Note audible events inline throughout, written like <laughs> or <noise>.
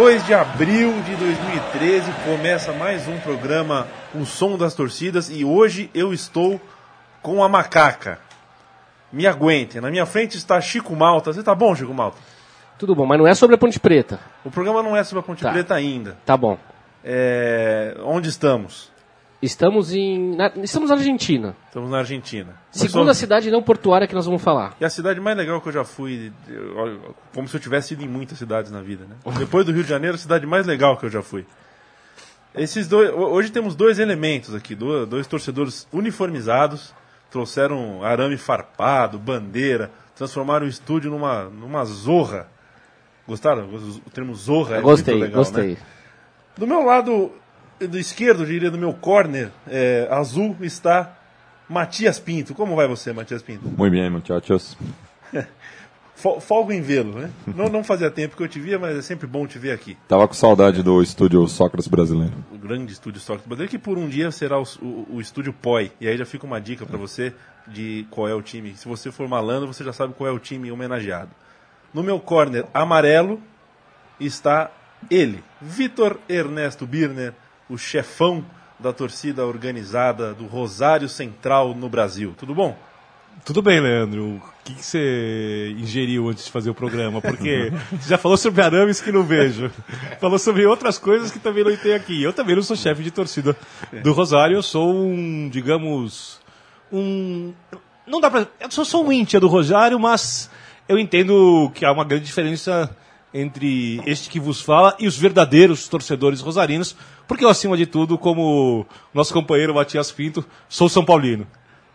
De abril de 2013 começa mais um programa O Som das Torcidas e hoje eu estou com a macaca. Me aguente. Na minha frente está Chico Malta. Você tá bom, Chico Malta? Tudo bom, mas não é sobre a Ponte Preta. O programa não é sobre a Ponte Tá. Preta ainda. Tá bom. É, Onde estamos? Estamos em. na- estamos na Argentina. Estamos na Argentina. Segunda somos- cidade não portuária que nós vamos falar. E a cidade mais legal que eu já fui, como se eu tivesse ido em muitas cidades na vida, né? <laughs> Depois do Rio de Janeiro, a cidade mais legal que eu já fui. Esses dois, ho- hoje temos dois elementos aqui, do- dois torcedores uniformizados, trouxeram arame farpado, bandeira, transformaram o estúdio numa, numa zorra. Gostaram? O termo zorra é gostei, legal, gostei. né? Do meu lado do esquerdo, diria, do meu corner é, azul, está Matias Pinto. Como vai você, Matias Pinto? Muy bien, muchachos. <laughs> Fo- Folgo em vê-lo, né? Não, não fazia tempo que eu te via, mas é sempre bom te ver aqui. Tava com saudade do estúdio Sócrates brasileiro. O grande estúdio Sócrates Brasileiro, que por um dia será o, o- o estúdio POI. E aí já fica uma dica pra você de qual é o time. Se você for malandro, você já sabe qual é o time homenageado. No meu corner amarelo está ele, Vitor Ernesto Birner, o chefão da torcida organizada do Rosário Central no Brasil. Tudo bom? Tudo bem, Leandro. O que, você ingeriu antes de fazer o programa? Porque você já falou sobre arames que não vejo. Falou sobre outras coisas que também não tem aqui. Eu também não sou chefe de torcida do Rosário. Eu sou um, digamos, um... Não dá pra... Eu sou só um íntia do Rosário, mas eu entendo que há uma grande diferença entre este que vos fala e os verdadeiros torcedores rosarinos, porque eu, acima de tudo, como nosso companheiro Matias Pinto, sou São Paulino.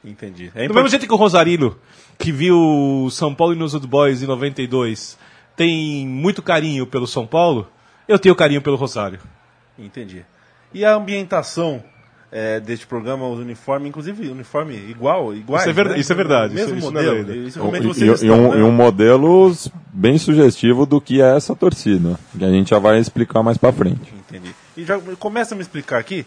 Entendi. É Do mesmo jeito que o Rosarino, que viu São Paulo e nos Old Boys em 92, tem muito carinho pelo São Paulo, eu tenho carinho pelo Rosário. Entendi. E a ambientação é, deste programa, os uniformes, inclusive uniforme igual, iguais, Isso é né? isso é verdade, Mesmo isso- isso é modelo. lenda. Isso, E, realmente e- estão, um, né? e um modelo bem sugestivo do que é essa torcida, que a gente já vai explicar mais pra frente. Entendi. E já começa a me explicar aqui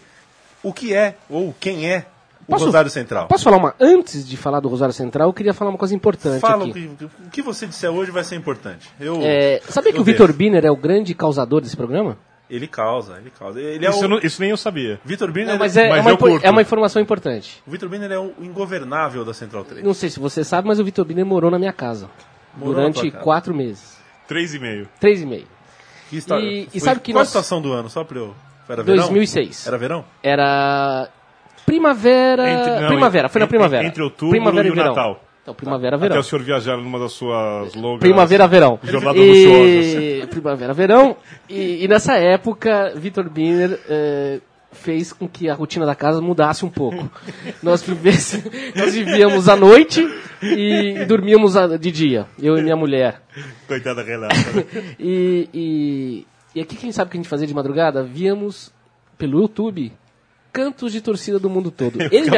o que é, ou quem é, o Posso- Rosário Central. Posso falar uma. Antes de falar do Rosário Central, eu queria falar uma coisa importante Fala o aqui. que, o que você disser hoje vai ser importante. Eu, É, sabia que eu o Vitor. Biner é o grande causador desse programa? Ele causa, ele causa. Ele é Isso, o... eu não- isso nem eu sabia. Vitor Biner, Não, mas é, mas é uma, eu impor- curto. é uma informação importante. o Vitor Biner é o ingovernável da Central 3. Não sei se você sabe, mas o Vitor Biner morou na minha casa. Morou durante casa. quatro meses. Três e meio. Três e meio. Que está- E- e sabe que Qual a nós- estação do ano? Só pra eu... Era verão? 2006. Era verão? Era primavera. Entre- não, primavera, foi na primavera. entre outubro primavera e o verão. Natal. Então, primavera, verão. Até o senhor viajar numa das suas longas... Primavera, verão. Jornadas e... Primavera, verão. E, e nessa época, Vitor Biner eh, fez com que a rotina da casa mudasse um pouco. nós, nós vivíamos à noite e, dormíamos de dia, eu e minha mulher. Coitada Renata. <laughs> E, e, e aqui, quem sabe o que a gente fazia de madrugada? Víamos pelo YouTube cantos de torcida do mundo todo. Ele me,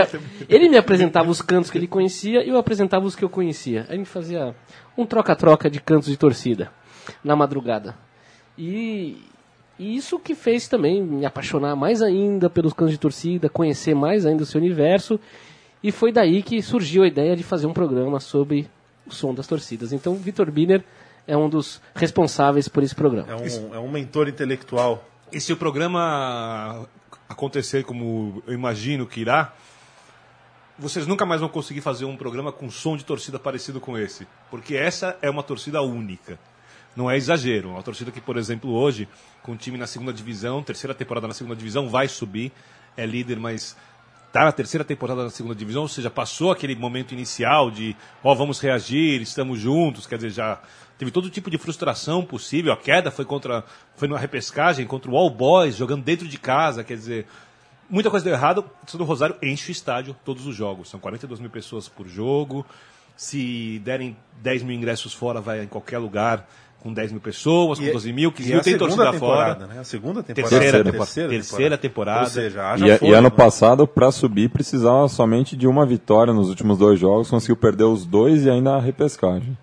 ele me apresentava os cantos que ele conhecia e eu apresentava os que eu conhecia. A gente fazia um troca-troca de cantos de torcida na madrugada. E, e isso que fez também me apaixonar mais ainda pelos cantos de torcida, conhecer mais ainda o seu universo. E foi daí que surgiu a ideia de fazer um programa sobre o som das torcidas. Então, Vitor Biner é um dos responsáveis por esse programa. É um, é um mentor intelectual. E se o programa acontecer como eu imagino que irá, vocês nunca mais vão conseguir fazer um programa com som de torcida parecido com esse. Porque essa é uma torcida única. Não é exagero. Uma torcida que, por exemplo, hoje, com o time na segunda divisão, terceira temporada na segunda divisão, vai subir, é líder, mas está na terceira temporada na segunda divisão, ou seja, passou aquele momento inicial de, ó, vamos reagir, estamos juntos, quer dizer, já teve todo tipo de frustração possível. A queda foi contra, foi numa repescagem contra o All Boys, jogando dentro de casa, quer dizer, muita coisa deu errado. O do Rosário enche o estádio todos os jogos. São 42 mil pessoas por jogo. Se derem 10 mil ingressos fora, vai em qualquer lugar com 10 mil pessoas, com E é- 12 mil, 15 e é mil, tem torcida temporada, fora. né? A segunda temporada. Terceira, terceira, temporada. Terceira temporada. Ou seja, haja E, e fôlego, ano né? passado, para subir, precisava somente de uma vitória nos últimos dois jogos, conseguiu perder os dois e ainda a repescagem.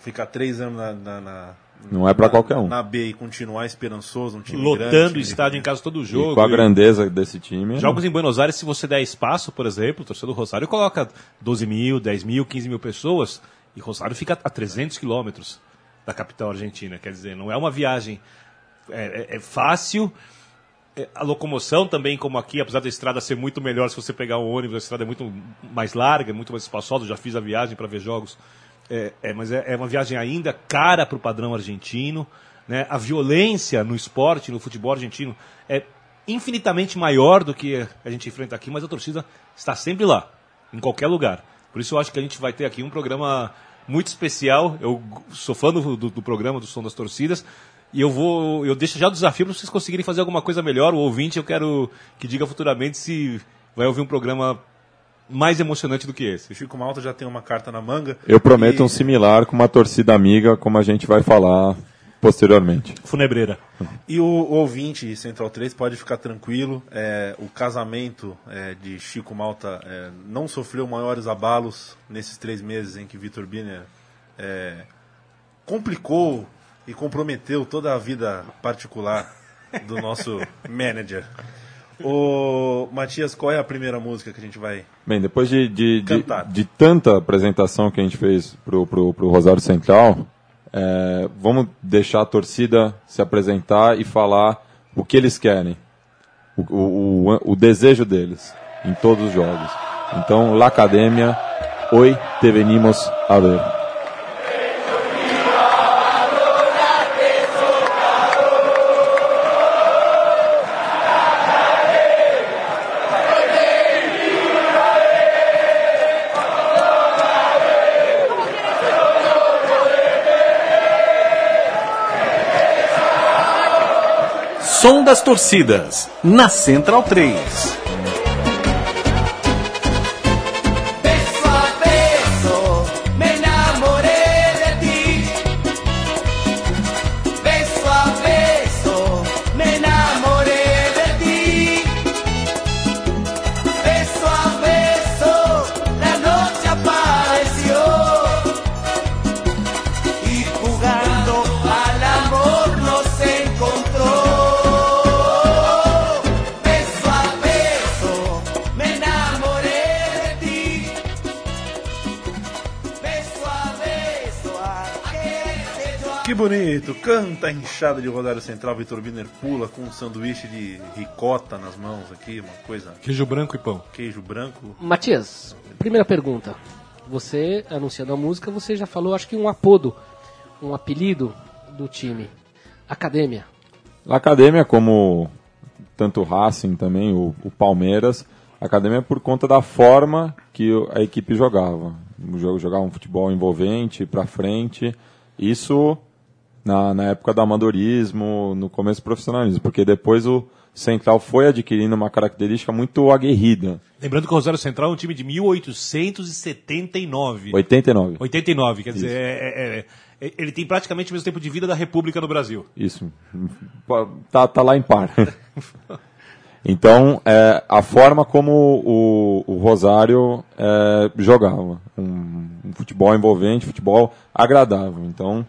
Ficar três anos na... na- na- Não é pra na- qualquer um. Na B e continuar esperançoso, um time Lotando grande, o estádio em casa todo E jogo. com a e- grandeza desse time. Jogos em Buenos Aires, se você der espaço, por exemplo, o torcedor do Rosário coloca 12 mil, 10 mil, 15 mil pessoas, e Rosário fica a 300 quilômetros da capital argentina. Quer dizer, não é uma viagem é, é- é fácil. É, A locomoção também, como aqui, apesar da estrada ser muito melhor, se você pegar um ônibus, a estrada é muito mais larga, muito mais espaçosa. Eu já fiz a viagem para ver jogos. É, é, mas é, é uma viagem ainda cara para o padrão argentino. Né? A violência no esporte, no futebol argentino, é infinitamente maior do que a gente enfrenta aqui, mas a torcida está sempre lá, em qualquer lugar. Por isso eu acho que a gente vai ter aqui um programa muito especial. Eu sou fã do, do, do programa do Som das Torcidas. E eu vou. Eu deixo já o desafio para vocês conseguirem fazer alguma coisa melhor. O ouvinte, eu quero que diga futuramente se vai ouvir um programa mais emocionante do que esse. O Chico Malta já tem uma carta na manga. Eu prometo E- um similar com uma torcida amiga, como a gente vai falar posteriormente. Funebreira. E o, o ouvinte Central 3 pode ficar tranquilo. é, o casamento é, de Chico Malta é, não sofreu maiores abalos nesses três meses em que Vitor Biner é, complicou e comprometeu toda a vida particular do nosso <laughs> manager. O Matias, qual é a primeira música que a gente vai? Bem, depois de, de, de, de tanta apresentação que a gente fez pro, pro, pro Rosário Central, é, vamos deixar a torcida se apresentar e falar o que eles querem, o, o, o, desejo deles em todos os jogos. Então, La Academia, hoy te venimos a ver. Som das torcidas, na Central 3. Bonito! Canta a enxada de Rosário Central. Vitor Biner pula com um sanduíche de ricota nas mãos aqui, uma coisa. Queijo branco e pão. Queijo branco. Matias, primeira pergunta. Você, anunciando a música, você já falou, acho que um apodo, um apelido do time. Academia. A Academia, como tanto o Racing também, o, o Palmeiras, a Academia é por conta da forma que a equipe jogava. Jogava um futebol envolvente, para frente. Isso na, na época do amadorismo, no começo do profissionalismo, porque depois o Central foi adquirindo uma característica muito aguerrida. Lembrando que o Rosário Central é um time de 1879. 89. 89, quer dizer, é- é- é- ele tem praticamente o mesmo tempo de vida da República no Brasil. Isso. Tá, tá lá em par. <laughs> Então, é, a forma como o, o Rosário é, jogava. Um, um futebol envolvente, futebol agradável. Então,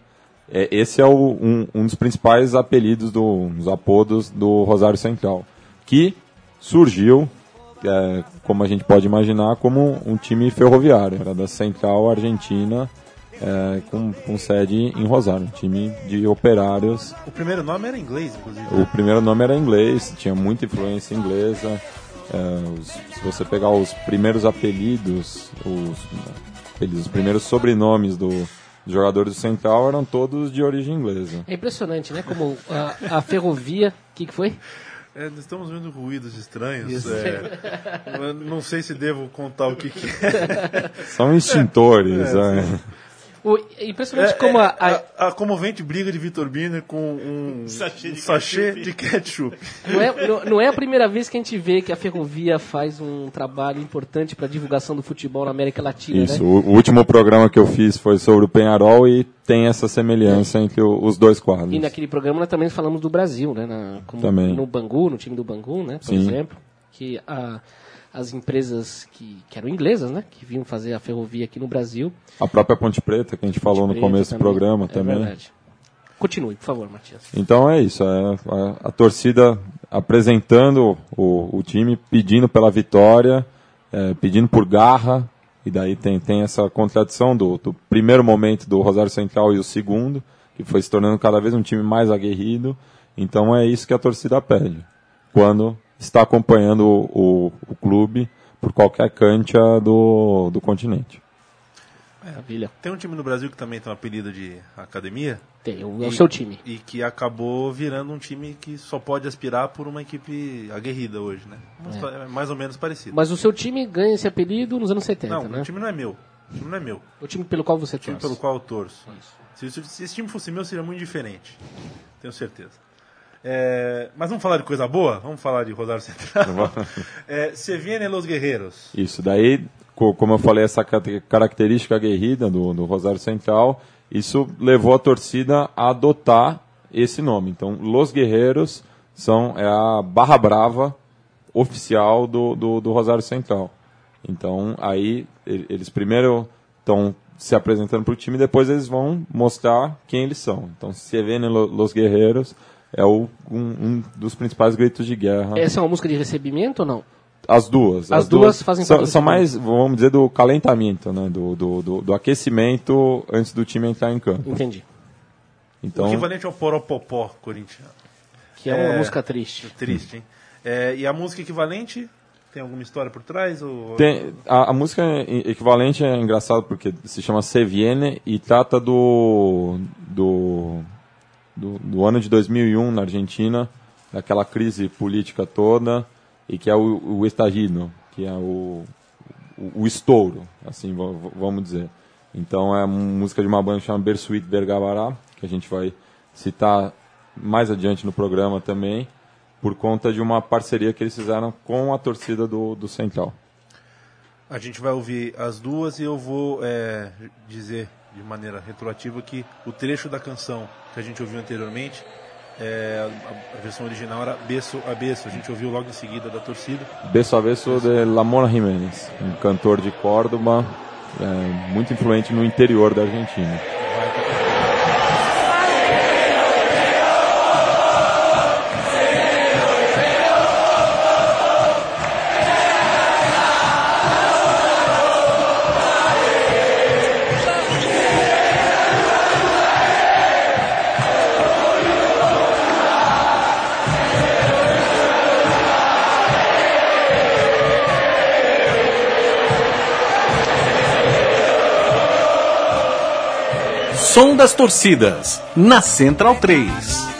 é, esse é o- um, um dos principais apelidos, do, um dos apodos do Rosário Central. Que surgiu, é, como a gente pode imaginar, como um time ferroviário. Era da Central Argentina, é, com, com sede em Rosário. Um time de operários O primeiro nome era inglês, inclusive. o primeiro nome era inglês, tinha muita influência inglesa. É, os- se você pegar os primeiros apelidos, os, apelidos, os primeiros sobrenomes do, dos jogadores do Central eram todos de origem inglesa. É impressionante, né? Como a, a ferrovia. O que, que foi? É, nós estamos vendo ruídos estranhos. é. Não sei se devo contar o que, que é. São extintores. é. O- é impressionante como a, a- a, a comovente briga de Vitor Biner com um Sachê de um sachê ketchup. de ketchup. não, é, não- não é a primeira vez que a gente vê que a Ferrovia faz um trabalho importante para divulgação do futebol na América Latina, Isso, né? o, o último programa que eu fiz foi sobre o Penharol e tem essa semelhança entre o- os dois quadros. E naquele programa nós também falamos do Brasil, né? Na, como Também. No Bangu, no time do Bangu, né? Por Sim. exemplo. Que a- as empresas que, que eram inglesas, né? Que vinham fazer a ferrovia aqui no Brasil. A própria Ponte Preta, que a gente falou no Preto começo do programa é também. verdade. Continue, por favor, Matias. Então é isso, é a, a torcida apresentando o, o time, pedindo pela vitória, é, pedindo por garra, e daí tem, tem essa contradição do, do primeiro momento do Rosário Central e o segundo, que foi se tornando cada vez um time mais aguerrido. Então é isso que a torcida pede, quando está acompanhando o, o, clube por qualquer cancha do, do continente. Maravilha. Tem um time no Brasil que também tem um apelido de academia. Tem, o, é o seu time. E que acabou virando um time que só pode aspirar por uma equipe aguerrida hoje, né? História- é mais ou menos parecido. Mas o seu time ganha esse apelido nos anos 70, não, né? o time não é meu. O time não é meu. O time pelo qual você O time torce. pelo qual eu torço. Se, se- se esse time fosse meu, seria muito diferente. Tenho certeza. É, mas vamos falar de coisa boa? Vamos falar de Rosário Central. <laughs> é, viene los guerreiros. Isso, daí, co- como eu falei, essa característica aguerrida do, do Rosário Central, isso levou a torcida a adotar esse nome. Então, Los Guerreiros são, é a barra brava oficial do, do, do Rosário Central. Então, aí, e- eles primeiro estão se apresentando para o time, depois eles vão mostrar quem eles são. Então, se viene lo- Los Guerreiros é o, um, um dos principais gritos de guerra. Essa é uma música de recebimento ou não? As duas. As duas fazem são, são mais, vamos dizer, do calentamento, né? Do, do, do, do aquecimento antes do time entrar em campo. Entendi. Então, O equivalente ao Poropopó corintiano. Que é uma É. música triste. Triste, hein? É, e a música equivalente tem alguma história por trás? Ou... tem, a, a música equivalente é engraçado porque se chama Se Viene e trata do, do, do, do ano de 2001 na Argentina, daquela crise política toda, e que é o, o estallido, que é o, o, o estouro, assim, va- va- vamos dizer. Então é música de uma banda chamada Bersuit Bergabará, que a gente vai citar mais adiante no programa também, por conta de uma parceria que eles fizeram com a torcida do, do Central. A gente vai ouvir as duas e eu vou é, dizer de maneira retroativa que o trecho da canção que a gente ouviu anteriormente, é, a, a versão original era Beso a Beso. A gente ouviu logo em seguida da torcida. Beso a Beso de Lamona Jiménez, um cantor de Córdoba, é, muito influente no interior da Argentina. Som das torcidas, na Central 3.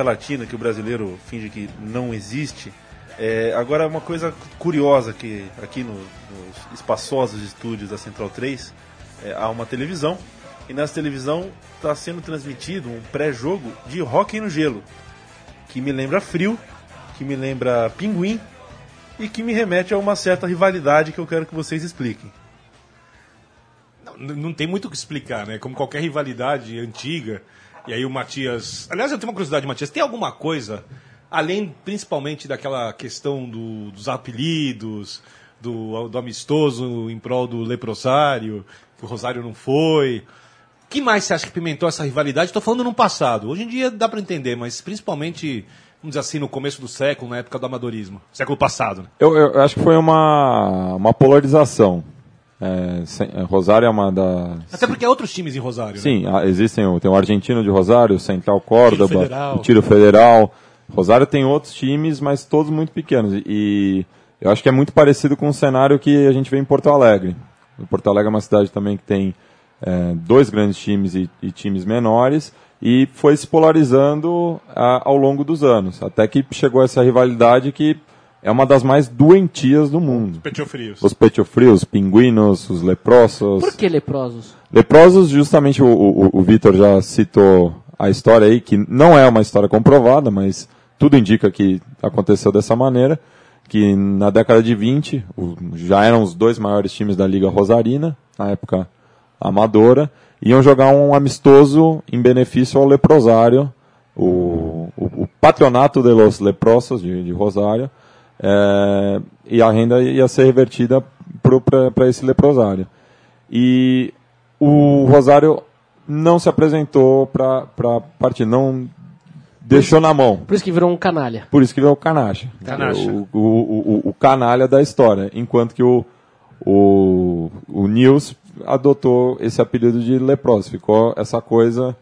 Viva a música latina que o brasileiro finge que não existe. É, agora, uma coisa curiosa que aqui no- nos espaçosos estúdios da Central 3 é, há uma televisão e nessa televisão está sendo transmitido um pré-jogo de hóquei no gelo que me lembra frio, que me lembra pinguim e que me remete a uma certa rivalidade que eu quero que vocês expliquem. Não, não tem muito o que explicar, né? Como qualquer rivalidade antiga. E aí o Matias. Aliás, eu tenho uma curiosidade, Matias. Tem alguma coisa além principalmente daquela questão do- dos apelidos, do, do amistoso em prol do leprosário, que o Rosário não foi. Que mais você acha que pimentou essa rivalidade? Estou falando no passado. Hoje em dia dá para entender, mas principalmente, vamos dizer assim, no começo do século, na época do amadorismo. Século passado, né? Eu, eu acho que foi uma, uma polarização. É, sem- é, Rosário é uma das. Até porque há outros times em Rosário. né? Sim, há- existem o, tem o Argentino de Rosário, o Central Córdoba, Federal. o Tiro Federal. Rosário tem outros times, mas todos muito pequenos. E eu acho que é muito parecido com o cenário que a gente vê em Porto Alegre. Porto Alegre é uma cidade também que tem é, dois grandes times e, e times menores, e foi se polarizando a- ao longo dos anos. Até que chegou essa rivalidade que é uma das mais doentias do mundo. Petiofrios. Os petiofrios, os pinguinos, os leprosos. Por que leprosos? Leprosos, justamente o, o, o Vitor já citou a história aí, que não é uma história comprovada, mas tudo indica que aconteceu dessa maneira, que na década de 20 o- já eram os dois maiores times da Liga Rosarina, na época amadora, iam jogar um amistoso em benefício ao leprosário, o, o, o Patronato de los Leprosos de, de Rosário, é, e a renda ia ser revertida para esse leprosário. E o Rosário não se apresentou para a partida, não deixou na mão. Por isso que virou um canalha. Por isso que o Canacha. Canacha. O, o, o, o canalha da história. Enquanto que o, o, o Nils adotou esse apelido de leproso. Ficou essa coisa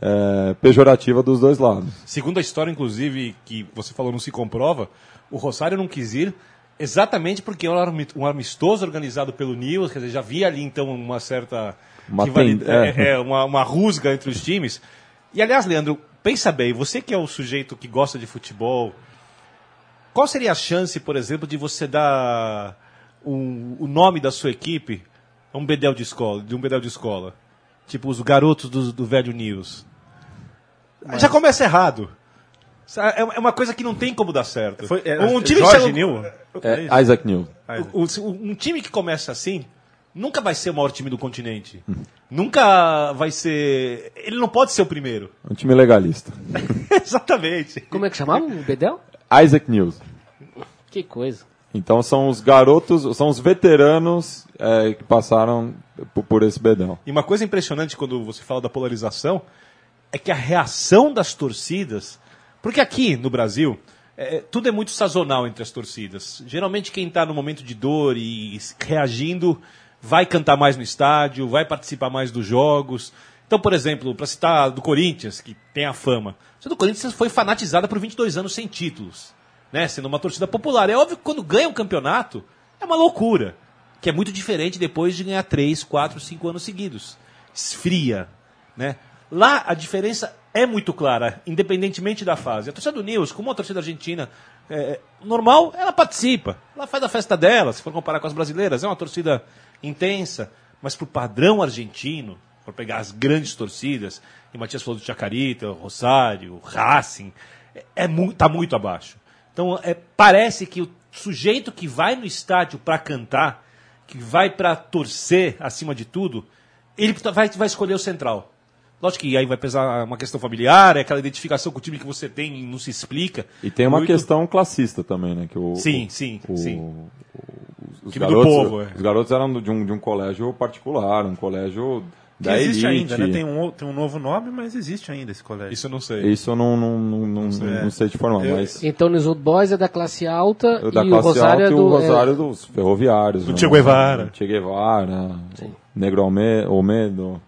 é, pejorativa dos dois lados. Segundo a história, inclusive, que você falou não se comprova, o Rosário não quis ir exatamente porque era um ami- um amistoso organizado pelo Nils, quer dizer, já havia ali então uma certa Uma rivalidade- é. é, é, uma, uma rusga entre os times. E aliás, Leandro, pensa bem, você que é o sujeito que gosta de futebol, qual seria a chance, por exemplo, de você dar um- o nome da sua equipe a um bedel de escola, de um bedel de escola? Tipo os garotos do, do velho News. Já começa errado. É uma- é uma coisa que não tem como dar certo. Foi, é, um time que Jorge chega- Nil? É, isso? Isaac Newell. o- o- um time que começa assim nunca vai ser o maior time do continente. nunca vai ser. Ele não pode ser o primeiro. Um time legalista. <laughs> Exatamente. Como é que chamava o Bedel? Isaac Newell. Que coisa. Então são os garotos, são os veteranos é, que passaram por, por esse bedão. E uma coisa impressionante quando você fala da polarização é que a reação das torcidas. Porque aqui no Brasil, é, tudo é muito sazonal entre as torcidas. Geralmente quem está no momento de dor e reagindo vai cantar mais no estádio, vai participar mais dos jogos. Então, por exemplo, para citar do Corinthians, que tem a fama. A do Corinthians foi fanatizada por 22 anos sem títulos, né? sendo uma torcida popular. É óbvio que quando ganha um campeonato, é uma loucura. Que é muito diferente depois de ganhar 3, 4, 5 anos seguidos. Esfria, né? Lá a diferença é muito clara, independentemente da fase. A torcida do News, como a torcida argentina, é, normal, ela participa. Ela faz a festa dela, se for comparar com as brasileiras. É uma torcida intensa, mas pro padrão argentino, para pegar as grandes torcidas, e o Matias falou do Chacarita, o Rosário, o Racing, é, é mu tá muito abaixo. Então é, parece que o sujeito que vai no estádio para cantar, que vai para torcer acima de tudo, ele vai, vai escolher o central. Lógico que aí vai pesar uma questão familiar, é aquela identificação com o time que você tem e não se explica. E tem uma Muito- questão classista também, né? Que o, Sim, o- sim, o- sim. Os Time do garotos, povo, é. os garotos eram de um, de um colégio particular, um colégio Que da existe elite. ainda, né? Tem um, tem um novo nome, mas existe ainda esse colégio. Isso eu não sei. Isso eu não, não, não, não, não sei te informar, Eu- mas Então os Old Boys é da classe alta o da e o classe Rosário alta é e do. o Rosário é- dos ferroviários. Do né? Che Guevara. Che Guevara, Sim. Negro Alme- Olmedo.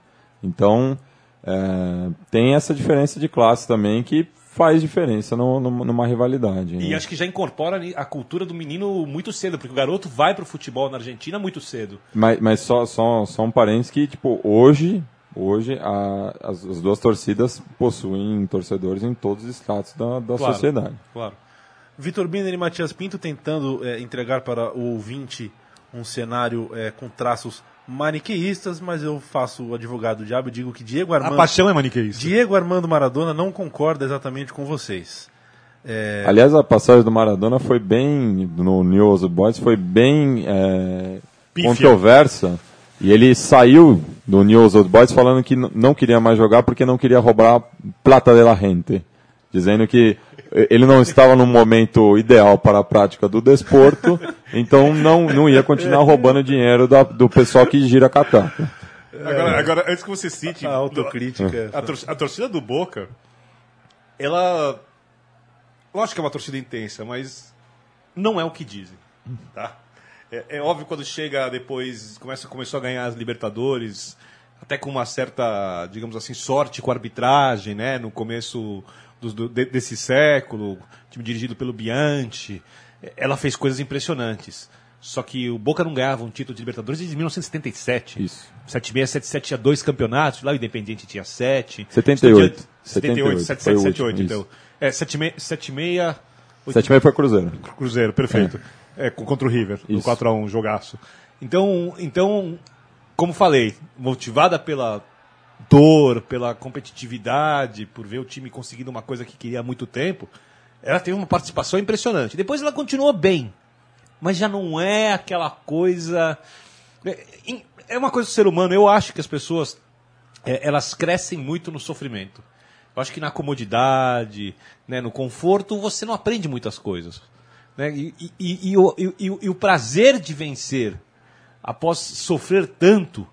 Então, é, tem essa diferença de classe também que faz diferença no, no- numa rivalidade. E né? acho que já incorpora a cultura do menino muito cedo, porque o garoto vai pro futebol na Argentina muito cedo. Mas, mas só, só, só um parênteses que, tipo, hoje, hoje a- as, as duas torcidas possuem torcedores em todos os estados da, da Claro. sociedade. Claro. Vitor Biner e Matias Pinto tentando é, entregar para o ouvinte um cenário é, com traços maniqueístas, mas eu faço o advogado do diabo e digo que Diego A Armando, paixão é maniqueísta. Diego Armando Maradona não concorda exatamente com vocês. É, Aliás, a passagem do Maradona foi bem, no News Boys, foi bem é, controversa. E ele saiu do News Old Boys falando que não queria mais jogar porque não queria roubar plata de la gente. Dizendo que ele não estava no momento ideal para a prática do desporto, <laughs> então não, não ia continuar roubando dinheiro da- do pessoal que gira a catraca. Agora, agora, antes que você cite. A autocrítica. A, tor- a torcida do Boca, ela. Lógico que é uma torcida intensa, mas não é o que dizem. Tá? É, é óbvio quando chega depois, começa, começou a ganhar as Libertadores, até com uma certa, digamos assim, sorte com a arbitragem, né? No começo dos- do- de- desse século, time dirigido pelo Bianchi. É, Ela fez coisas impressionantes. Só que o Boca não ganhava um título de Libertadores desde 1977. Isso. 76, 77 tinha dois campeonatos, lá o Independiente tinha sete. 78. 78, 78, 77, foi o 78, último, então. É, 76, 76 Sete meio foi Cruzeiro. Cruzeiro, perfeito. É, co- contra o River, no Isso. 4x1, jogaço. Então, então, como falei, motivada pela dor, pela competitividade, por ver o time conseguindo uma coisa que queria há muito tempo, ela teve uma participação impressionante. Depois ela continuou bem, mas já não é aquela coisa. É, é uma coisa do ser humano, eu acho que as pessoas é, elas crescem muito no sofrimento. Eu acho que na comodidade, né, no conforto, você não aprende muitas coisas. Né? E, e- o, e o- e o prazer de vencer após sofrer tanto,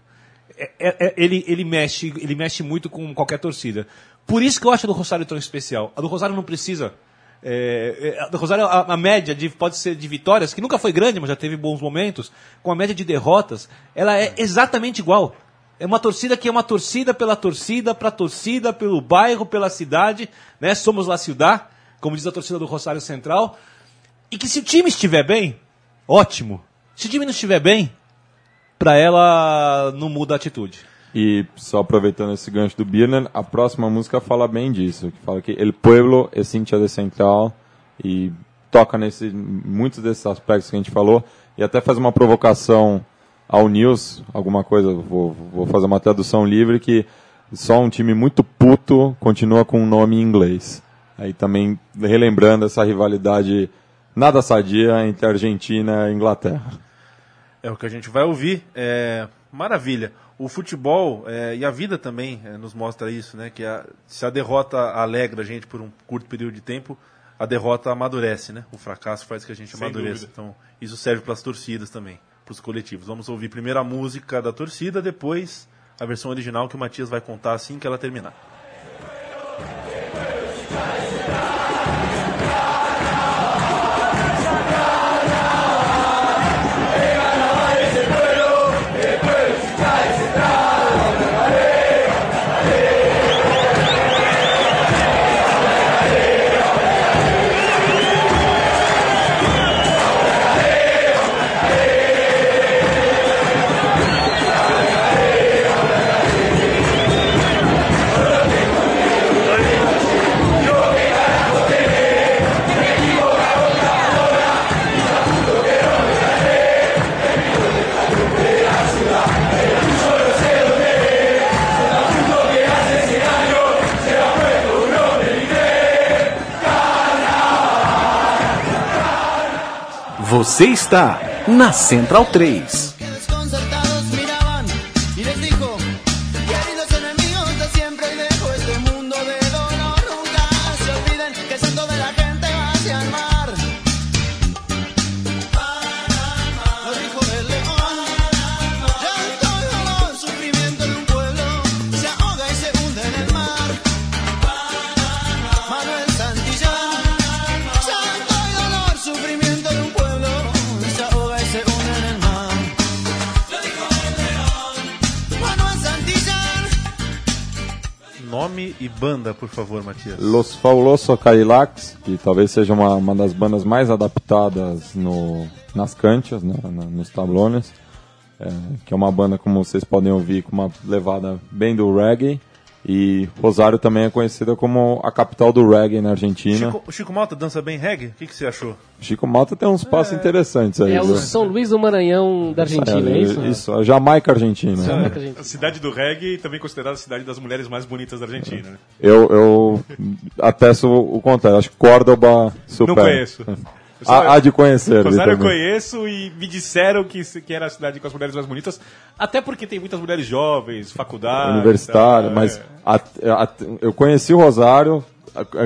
é- é- é- ele, ele, mexe, ele mexe muito com qualquer torcida. Por isso que eu acho a do Rosário tão especial. A do Rosário não precisa. É, é, Rosário, a, a média de, pode ser de vitórias, que nunca foi grande, mas já teve bons momentos, com a média de derrotas, ela é exatamente igual. É uma torcida que é uma torcida pela torcida, pra torcida, pelo bairro, pela cidade, né? Somos La Ciudad, como diz a torcida do Rosário Central. E que se o time estiver bem, ótimo. Se o time não estiver bem, pra ela não muda a atitude. E só aproveitando esse gancho do Birner, a próxima música fala bem disso, que fala que El Pueblo é Cintia de Central e toca nesse muitos desses aspectos que a gente falou e até faz uma provocação ao News, alguma coisa, vou, vou fazer uma tradução livre que só um time muito puto continua com um nome em inglês. Aí também relembrando essa rivalidade nada sadia entre Argentina e Inglaterra. É o que a gente vai ouvir. É, maravilha. O futebol é, e a vida também é, nos mostra isso, né? Que a- se a derrota alegra a gente por um curto período de tempo, a derrota amadurece, né? O fracasso faz que a gente Sem amadureça. dúvida. Então, isso serve para as torcidas também, para os coletivos. Vamos ouvir primeiro a música da torcida, depois a versão original que o Matias vai contar assim que ela terminar. Você está na Central 3. Favor, Matias. Los Fabulosos Cadillacs, que talvez seja uma, uma das bandas mais adaptadas no, nas canchas, né, nos tablones, é, que é uma banda, como vocês podem ouvir, com uma levada bem do reggae, e Rosário também é conhecida como a capital do reggae na Argentina. Chico, o Chico Malta dança bem reggae? O que, que você achou? Chico Malta tem uns passos interessantes aí. É o? São Luís do Maranhão da Argentina, é, isso? isso, a Jamaica Argentina. Como é que a cidade do reggae também considerada a cidade das mulheres mais bonitas da Argentina. Né? Eu, eu atesto o contrário, acho que Córdoba super. Não conheço. Há, há de conhecer. Rosário eu conheço e me disseram que, se- que era a cidade com as mulheres mais bonitas, até porque tem muitas mulheres jovens, faculdade. universitário, tá, mas é. at- at- eu conheci o Rosário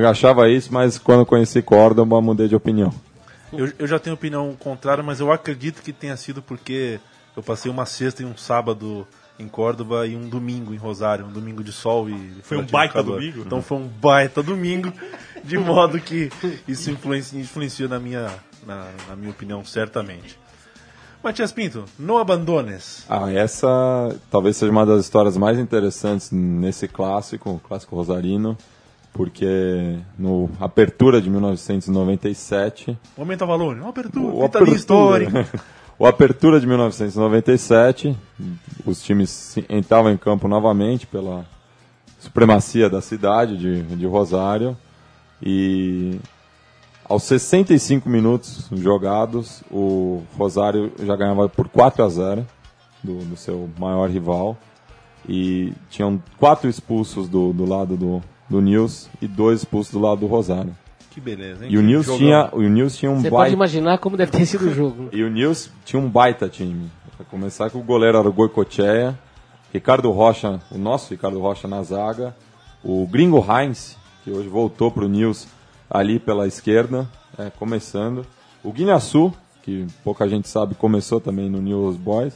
achava isso, mas quando conheci Córdoba, mudei de opinião. Eu, eu já tenho opinião contrária, mas eu acredito que tenha sido porque eu passei uma sexta e um sábado em Córdoba e um domingo em Rosário, um domingo de sol e Foi um baita calor. domingo? Então foi um baita domingo, de modo que isso influencia, influencia na minha na, na minha opinião certamente. Matias Pinto, não abandones. Ah, essa talvez seja uma das histórias mais interessantes nesse clássico, o clássico rosarino, porque no Apertura de 1997, Momento Avalone, uma abertura, o Vitalia histórica. <laughs> o Apertura de 1997, os times entravam em campo novamente pela supremacia da cidade de, de Rosário e aos 65 minutos jogados, o Rosário já ganhava por 4 a 0 do, do seu maior rival e tinham quatro expulsos do, do lado do, do Nils e dois expulsos do lado do Rosário. Que beleza, hein? E o Nils tinha, o Nils tinha um Você baita- pode imaginar como deve ter sido o jogo. né? <laughs> e o Nils tinha um baita time. Pra começar com o goleiro era o Goicoechea, Ricardo Rocha, o nosso Ricardo Rocha na zaga, o Gringo Heinz, que hoje voltou pro Nils ali pela esquerda, é, começando, o Guinhaçu, que pouca gente sabe, começou também no Nils Boys,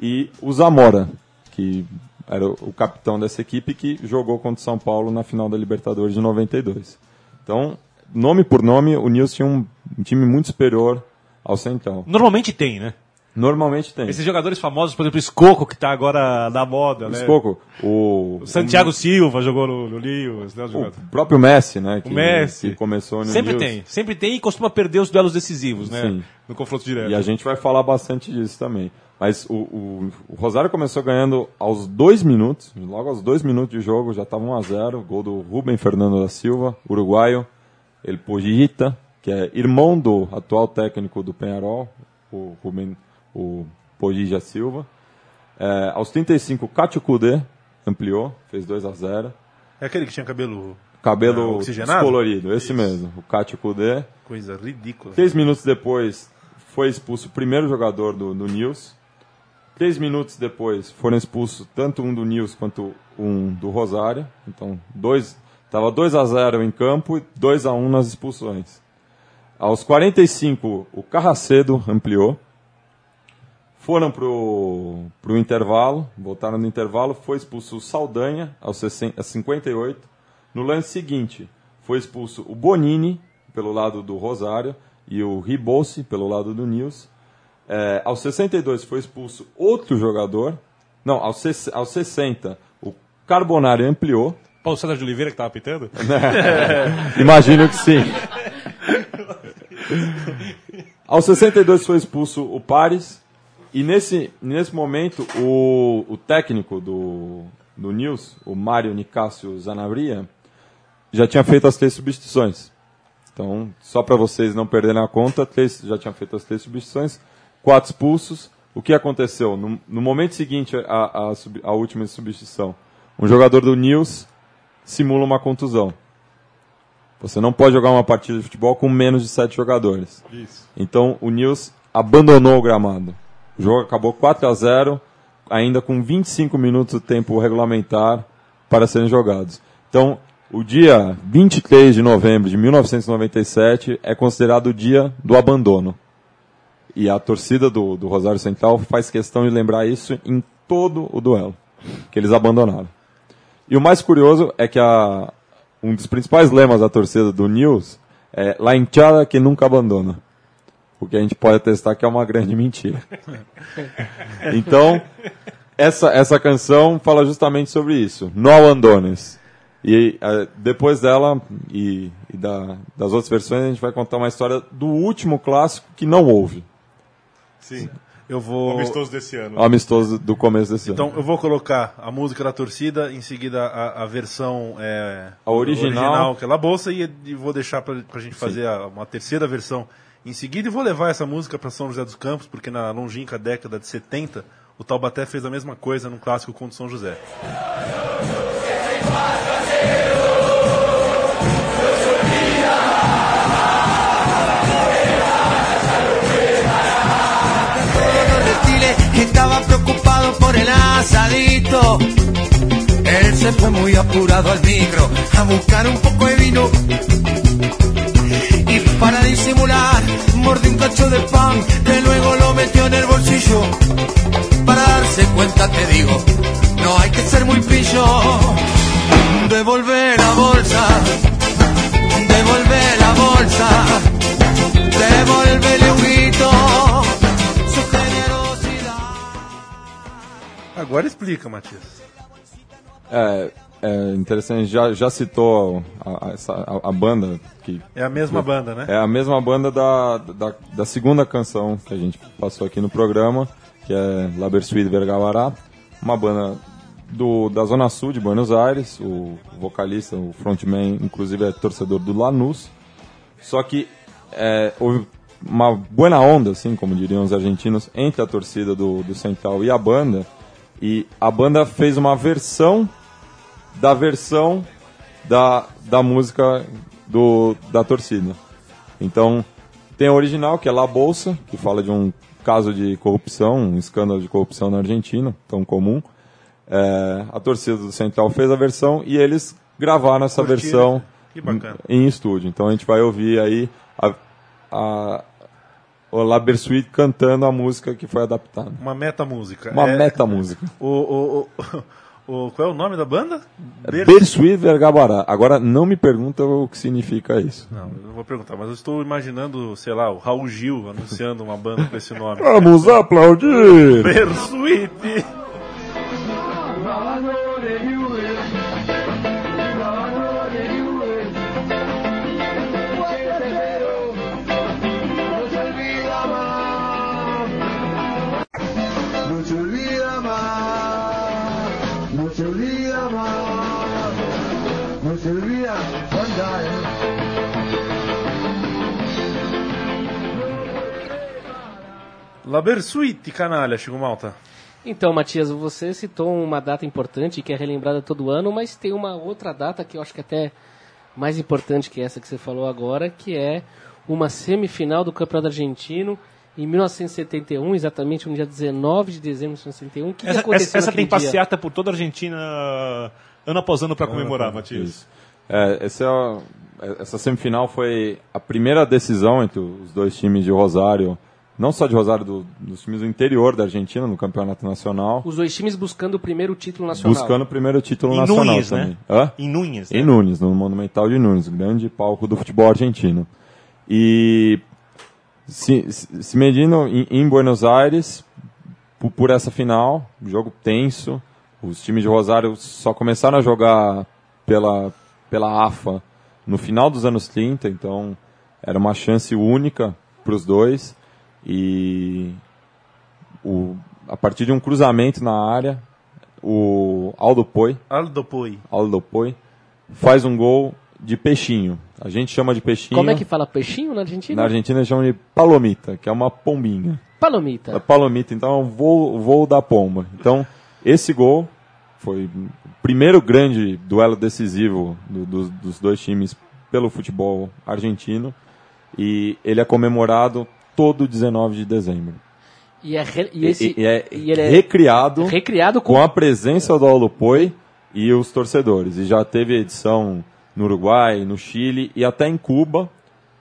e o Zamora, que era o o capitão dessa equipe que jogou contra o São Paulo na final da Libertadores de 92. Então, nome por nome, o Nils tinha um, um time muito superior ao Central. Normalmente tem, né? Normalmente tem. Esses jogadores famosos, por exemplo, o Escoco, que tá agora na moda, né? Escoco, o, O Santiago Silva jogou no, no Lewis, né? o, o próprio Messi, né? Que, O Messi. que começou no Sempre Nils. tem, sempre tem e costuma perder os duelos decisivos, né? Sim. No confronto direto. E a gente vai falar bastante disso também. Mas o, o, o Rosário começou ganhando aos dois minutos, logo aos dois minutos de jogo, já estava 1 a 0 Gol do Rubem Fernando da Silva, uruguaio. Ele Pogita, que é irmão do atual técnico do Penharol, o Rubem, o Pogija Silva. É, aos 35, Cátio Kudê ampliou, fez 2 a 0 É aquele que tinha cabelo Cabelo oxigenado? descolorido, esse mesmo, o Cátio Kudê. coisa ridícula. Três minutos depois foi expulso o primeiro jogador do, do Nils. Três minutos depois foram expulsos tanto um do Nils quanto um do Rosário. Então, dois, tava 2 a 0 em campo e 2 a 1 nas expulsões. Aos 45, o Carracedo ampliou. Foram pro, pro intervalo, voltaram no intervalo, foi expulso o Saldanha aos 60 aos 58. No lance seguinte, foi expulso o Bonini pelo lado do Rosário e o Ribossi pelo lado do Nils. É, aos 62 foi expulso outro jogador. Não, aos, aos 60 o Carbonari ampliou. Paulo César de Oliveira que tava pitando? <laughs> Imagino que sim. <laughs> Aos 62 foi expulso o Pares. E nesse, nesse momento, o, o técnico do, do News, o Mário Nicásio Zanabria, já tinha feito as três substituições. Então, só para vocês não perderem a conta, três, já tinha feito as três substituições, quatro expulsos. O que aconteceu? No, no momento seguinte à, à última substituição, um jogador do News simula uma contusão. Você não pode jogar uma partida de futebol com menos de sete jogadores. Isso. Então o Nils abandonou o gramado. O jogo acabou 4 a 0, ainda com 25 minutos do tempo regulamentar para serem jogados. Então, o dia 23 de novembro de 1997 é considerado o dia do abandono. E a torcida do, do Rosário Central faz questão de lembrar isso em todo o duelo, que eles abandonaram. E o mais curioso é que a, um dos principais lemas da torcida do News é La hinchada que nunca abandona. O que a gente pode atestar que é uma grande mentira. <laughs> Então, essa, essa canção fala justamente sobre isso. No abandones. E eh, depois dela e, e da- das outras versões, a gente vai contar uma história do último clássico que não houve. Sim. Eu O vou. amistoso desse ano. O amistoso do começo desse ano. Então eu vou colocar a música da torcida, em seguida a, a versão é, A original. que é La Bolsa, e, e vou deixar pra, pra gente fazer a- uma terceira versão em seguida. E vou levar essa música pra São José dos Campos, porque na longínqua década de 70, o Taubaté fez a mesma coisa num clássico contra São José. estaba preocupado por el asadito. Él se fue muy apurado al micro a buscar un poco de vino. Y para disimular, mordió un cacho de pan que luego lo metió en el bolsillo. Para darse cuenta, te digo, no hay que ser muy pillo. Devolver la bolsa, devolver la bolsa, devolverle un grito, su generosidad. Agora explica, Matias. É, é interessante, já, já citou a, a- a, banda que É a mesma banda, né? É a mesma banda da, da, da segunda canção que a gente passou aqui no programa, que é La Bersuit Vergavará, uma banda do, da Zona Sul de Buenos Aires, o vocalista, o frontman, inclusive é torcedor do Lanús. Só que é, houve uma buena onda, assim, como diriam os argentinos, entre a torcida do, do Central e a banda. E a banda fez uma versão da versão da, da música do, da torcida. Então, tem a original, que é La Bolsa, que fala de um caso de corrupção, um escândalo de corrupção na Argentina, tão comum. É, a torcida do Central fez a versão e eles gravaram essa Curtiram. versão em estúdio. Então a gente vai ouvir aí a, a, o La Bersuit cantando a música que foi adaptada. Uma meta música. Uma É, meta música. O, o, o, o- qual é o nome da banda? Ber- Bersuit Vergabará. Agora não me pergunta o que significa isso. Não, eu não vou perguntar, mas eu estou imaginando, sei lá, o Raul Gil anunciando uma banda com esse nome. Vamos <laughs> aplaudir! Bersuit! La Bersuit, canalha, Chico Malta. Então, Matias, você citou uma data importante que é relembrada todo ano, mas tem uma outra data que eu acho que é até mais importante que essa que você falou agora, que é uma semifinal do Campeonato Argentino em 1971, exatamente no dia 19 de dezembro de 1971. O que, Essa, aconteceu essa, essa tem dia? passeata por toda a Argentina ano após ano para comemorar, Matias. Isso. É, esse é é- essa semifinal foi a primeira decisão entre os dois times de Rosário, não só de Rosário, do- dos times do interior da Argentina, no campeonato nacional, Os dois times buscando o primeiro título nacional. buscando o primeiro título Em nacional Núñez, também. né? Hã? Em Núñez. Em né? Nunes, no Monumental de Nunes, grande palco do futebol argentino. E se, se se medindo em, em Buenos Aires, por, por essa final, jogo tenso, os times de Rosário só começaram a jogar pela, pela AFA no final dos anos 30, então era uma chance única para os dois. E o, a partir de um cruzamento na área, o Aldo Poi, Aldo Poi. Aldo Poi, faz um gol de peixinho. A gente chama de peixinho. Como é que fala peixinho na Argentina? Na Argentina eles chamam de palomita, que é uma pombinha. A Palomita. palomita, então é um voo, o voo da pomba. Então, esse gol foi o primeiro grande duelo decisivo do- do- dos dois times pelo futebol argentino. E ele é comemorado todo 19 de dezembro. E, é, re- e esse, e, e é e ele é recriado recriado com com a presença do Aulo Poi e os torcedores. E já teve edição no Uruguai, no Chile e até em Cuba,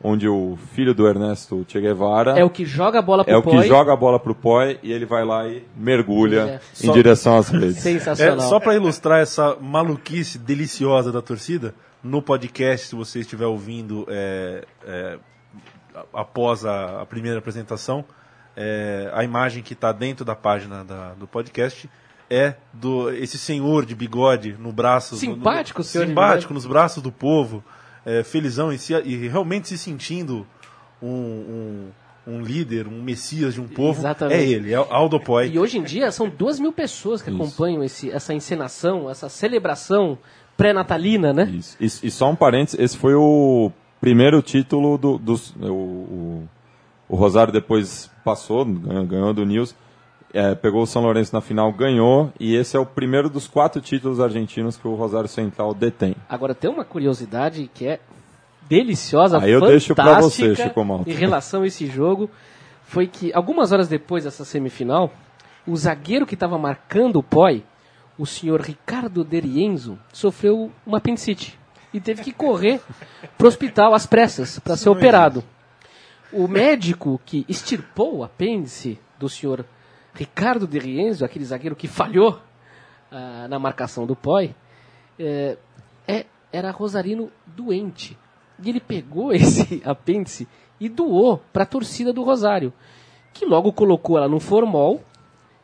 onde o filho do Ernesto Che Guevara É o que joga a bola pro é o que Poi. joga a bola pro Poi e ele vai lá e mergulha É. em Só- direção às redes. É, Sensacional. só para ilustrar essa maluquice deliciosa da torcida, no podcast, se você estiver ouvindo é, é, após a, a primeira apresentação, é, a imagem que está dentro da página da- do podcast é do esse senhor de bigode no braço Simpático no, senhor de simpático nos braços do povo, é, felizão e, se- e realmente se sentindo um, um, um líder, um messias de um povo. Exatamente. É ele, é Aldo Poi. E hoje em dia são duas mil pessoas que acompanham esse, essa encenação, essa celebração pré-natalina, né? Isso. E, e só um parênteses, esse foi o primeiro título do, dos. O, o, Rosário depois passou, ganhou, ganhou do News, é, pegou o São Lourenço na final, ganhou, e esse é o primeiro dos quatro títulos argentinos que o Rosário Central detém. Agora tem uma curiosidade que é deliciosa, Aí eu deixo pra fantástica você, Chico Malta. em relação a esse jogo, foi que algumas horas depois dessa semifinal, o zagueiro que estava marcando o Poi, o senhor Ricardo Derienzo sofreu uma apendicite e teve que correr para o hospital às pressas para ser operado. O médico que extirpou o apêndice do senhor Ricardo de Rienzo, aquele zagueiro que falhou ah, na marcação do Poi, é, é- era Rosarino doente. E ele pegou <laughs> esse apêndice e doou para a torcida do Rosário, que logo colocou ela no formol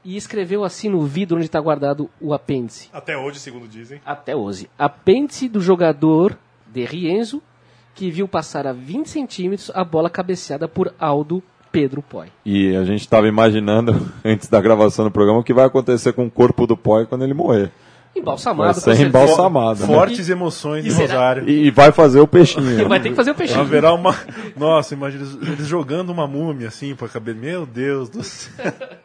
e escreveu assim no vidro onde está guardado o apêndice Até hoje, segundo dizem. até hoje. Apêndice do jogador de Rienzo, que viu passar a 20 centímetros a bola cabeceada por Aldo Pedro Poi. E a gente estava imaginando, <laughs> antes da gravação do programa, o que vai acontecer com o corpo do Poi quando ele morrer. Embalsamado. Vai ser embalsamado. né? Fortes emoções de será- Rosário. E, e vai fazer o peixinho. <laughs> Vai ter que fazer o peixinho. Haverá uma. Nossa, imagina eles, jogando uma múmia assim pra caber. Meu Deus do céu. <laughs>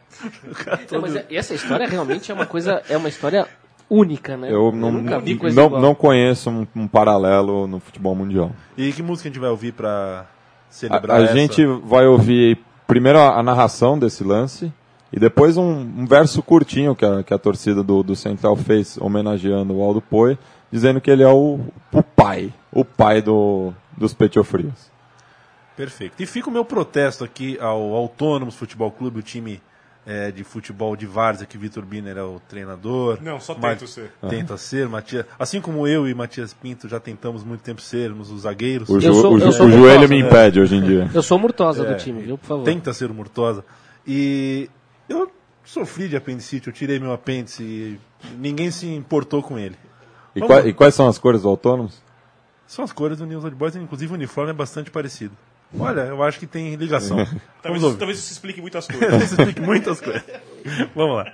O cara Não, todo- mas é- essa história realmente é uma coisa, é uma história única, né? Eu não, nunca vi não, coisa não, igual. não conheço um, um paralelo no futebol mundial. E que música a gente vai ouvir pra A, celebrar a essa? gente vai ouvir primeiro a, a narração desse lance e depois um, um verso curtinho que a, que a torcida do, do Central fez homenageando o Aldo Poi, dizendo que ele é o, o pai, o pai do, dos petiofrios. Perfeito. E fica o meu protesto aqui ao Autônomos Futebol Clube, o time eh, de futebol de Várzea, que Vitor Biner é o treinador. Não, só tento ser. Tenta ser, Matias. Assim como eu e Matias Pinto já tentamos muito tempo sermos os zagueiros. O, jo- sou- o jo- sou o joelho me impede hoje em dia. Eu sou Murtosa É, do time, viu, por favor. Tenta ser o Murtosa. E eu sofri de apendicite, eu tirei meu apêndice e ninguém se importou com ele. E, qua- e quais são as cores do autônomos? São as cores do News Old Boys, inclusive o uniforme é bastante parecido. Olha, eu acho que tem ligação. <laughs> Talvez, ouvir. talvez isso explique muitas <laughs> coisas. Isso explica muitas coisas. Vamos lá.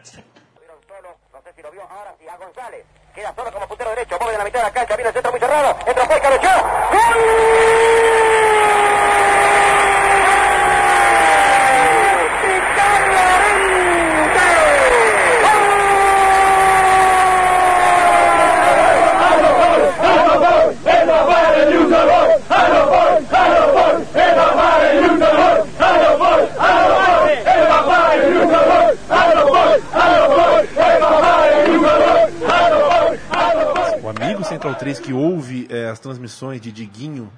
Queda solo como puntero derecho, mueve de la mitad de la cancha, viene el centro muy cerrado, entra. ¡Gol! Ricardo O 3 que ouve eh, as transmissões de Diguinho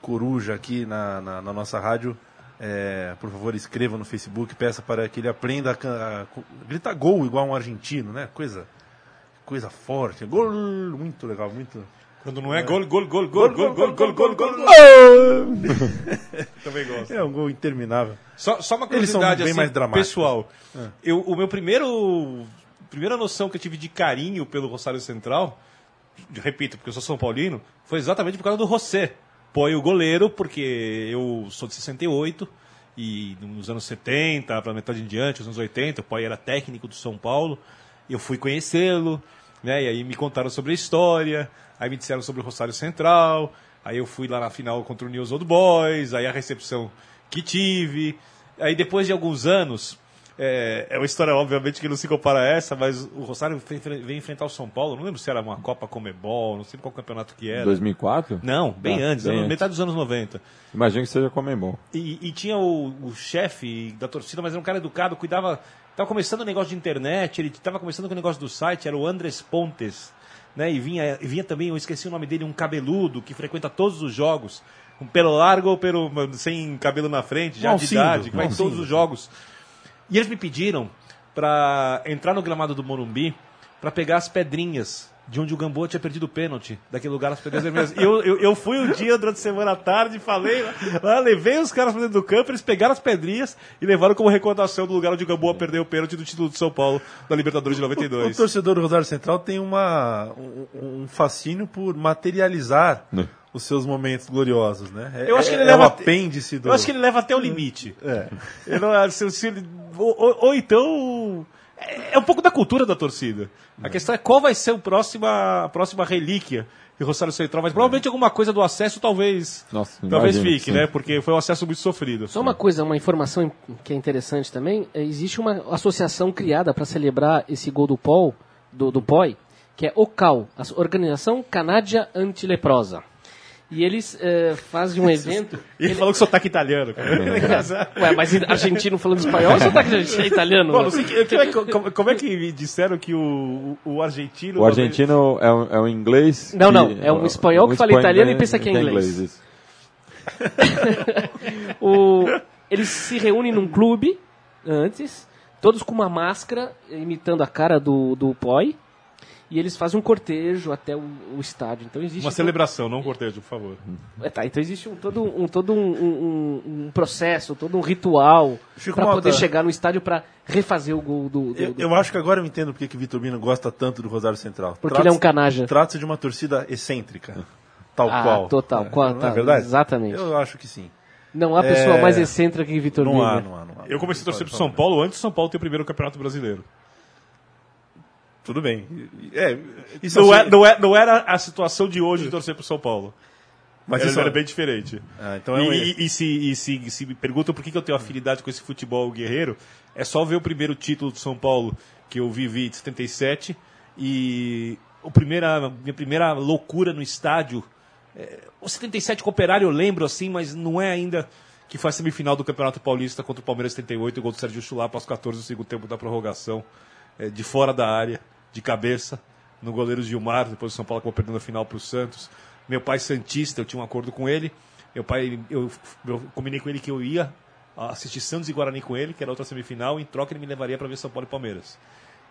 Coruja aqui na, na, na nossa rádio, eh, por favor, escreva no Facebook, peça para que ele aprenda a, a co- gritar gol igual um argentino, né? Coisa, coisa forte. Gol, muito legal, muito. Quando não é gol, gol, gol, gol, gol, gol, gol, gol, gol. <laughs> Também gosto. É um gol interminável. Só, só uma curiosidade bem assim, pessoal. Eu, o meu primeiro primeira noção que eu tive de carinho pelo Rosário Central, repito, porque eu sou São Paulino, foi exatamente por causa do José. Põe o goleiro, porque eu sou de 68 e nos anos 70, para metade em diante, os anos 80, o Poi era técnico do São Paulo. Eu fui conhecê-lo, né? E aí me contaram sobre a história, aí me disseram sobre o Rosário Central, aí eu fui lá na final contra o News Old Boys, aí a recepção que tive. Aí depois de alguns anos, é, é uma história obviamente que não se compara a essa, mas o Rosário veio enfrentar o São Paulo, não lembro se era uma Copa Comebol, não sei qual campeonato que era. 2004? Não, bem Ah, antes, bem anos- antes. metade dos anos 90. Imagino que seja Comembol. E, e tinha o, o chefe da torcida, mas era um cara educado, cuidava. Tava começando o negócio de internet, ele tava começando com o negócio do site, era o Andres Pontes. Né? E vinha, e vinha também, eu esqueci o nome dele, um cabeludo que frequenta todos os jogos. Um pelo largo ou pelo, sem cabelo na frente, já de idade, que vai em todos os jogos. E eles me pediram para entrar no gramado do Morumbi para pegar as pedrinhas de onde o Gamboa tinha perdido o pênalti, daquele lugar, as pedrinhas vermelhas. E eu, eu, eu fui um dia durante a semana à tarde, falei lá, levei os caras pra dentro do campo, eles pegaram as pedrinhas e levaram como recordação do lugar onde o Gamboa perdeu o pênalti do título de São Paulo da Libertadores de O 92. torcedor do Rosário Central tem uma, um, um fascínio por materializar Né. Os seus momentos gloriosos, né? É, Eu acho que ele é, leva é o até- apêndice do. Eu acho que ele leva até o limite. É. Eu não- se- se ele- ou, ou- ou então. É, é um pouco da cultura da torcida. A questão é qual vai ser o próxima, a próxima relíquia que o Rosário Central. Mas provavelmente alguma coisa do acesso talvez. Nossa, talvez imagino, fique, sim. né? Porque foi um acesso muito sofrido. Só uma coisa, uma informação que é interessante também, é, existe uma associação criada para celebrar esse gol do Paul, do, do POI, que é OCAL, a Organização Canádia Antileprosa. E eles eh, fazem um evento. E ele falou que sotaque italiano, cara. Ué, mas argentino falando espanhol ou sotaque é italiano? Sei que- como, é, que- como- como é que me disseram que o, o argentino. O argentino é um, é um inglês. Não, que- não, é um espanhol que fala italiano e pensa que é inglês. isso. <laughs> O- eles se reúnem num clube antes, todos com uma máscara imitando a cara do, do Poi. E eles fazem um cortejo até o, o estádio. Então existe Uma todo- celebração, não um cortejo, por favor. É, tá, então existe um, todo, um, todo um, um- um processo, todo um ritual para poder chegar no estádio para refazer o gol do. do- Eu, do- eu acho que agora eu entendo porque que Vitor Bino gosta tanto do Rosário Central. Porque ele é um canaja. Trata-se de uma torcida excêntrica. Tal Ah, qual. total, É, qual- não é tá, verdade? exatamente. Eu acho que sim. Não há pessoa É, mais excêntrica que Vitor Não Bino. há, não há, não há. Eu comecei a torcer pro São Paulo antes do São Paulo ter o primeiro campeonato brasileiro. Tudo bem. É, isso Não, assim- é, não, é, não era a situação de hoje de torcer pro São Paulo. Mas era, isso era bem diferente. Ah, então é um e, e- e se, e se, se me perguntam por que, que eu tenho afinidade com esse futebol guerreiro, é só ver o primeiro título do São Paulo que eu vivi de 77 e o primeira, minha primeira loucura no estádio. é, o 77 com o Operário eu lembro assim, mas não é ainda que foi a semifinal do Campeonato Paulista contra o Palmeiras 78, o gol do Sérgio Chulapa aos 14 do segundo tempo da prorrogação, é, de fora da área, de cabeça, no goleiro Gilmar, depois o São Paulo acabou perdendo a final para o Santos. Meu pai Santista, eu tinha um acordo com ele. Meu pai, eu, eu combinei com ele que eu ia assistir Santos e Guarani com ele, que era outra semifinal, em troca ele me levaria para ver São Paulo e Palmeiras.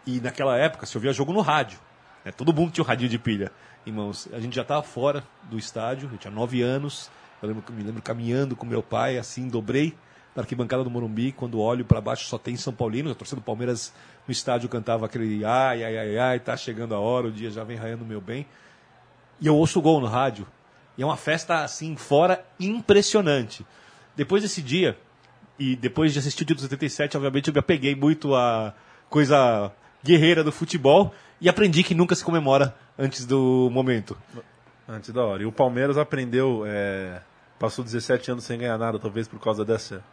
E naquela época se ouvia jogo no rádio. né? Todo mundo tinha um radinho de pilha. Irmãos, a gente já estava fora do estádio, eu tinha nove anos. Eu lembro, me lembro caminhando com meu pai, assim, dobrei na arquibancada do Morumbi. Quando olho para baixo só tem São Paulino. A torcida do Palmeiras no estádio cantava aquele ai, ai, ai, ai, tá chegando a hora, o dia já vem raiando meu bem. E eu ouço o gol no rádio. E é uma festa, assim, fora impressionante. Depois desse dia, e depois de assistir o título 77, obviamente eu me apeguei muito à coisa guerreira do futebol e aprendi que nunca se comemora antes do momento. Antes da hora. E o Palmeiras aprendeu, é, passou 17 anos sem ganhar nada, talvez por causa dessa,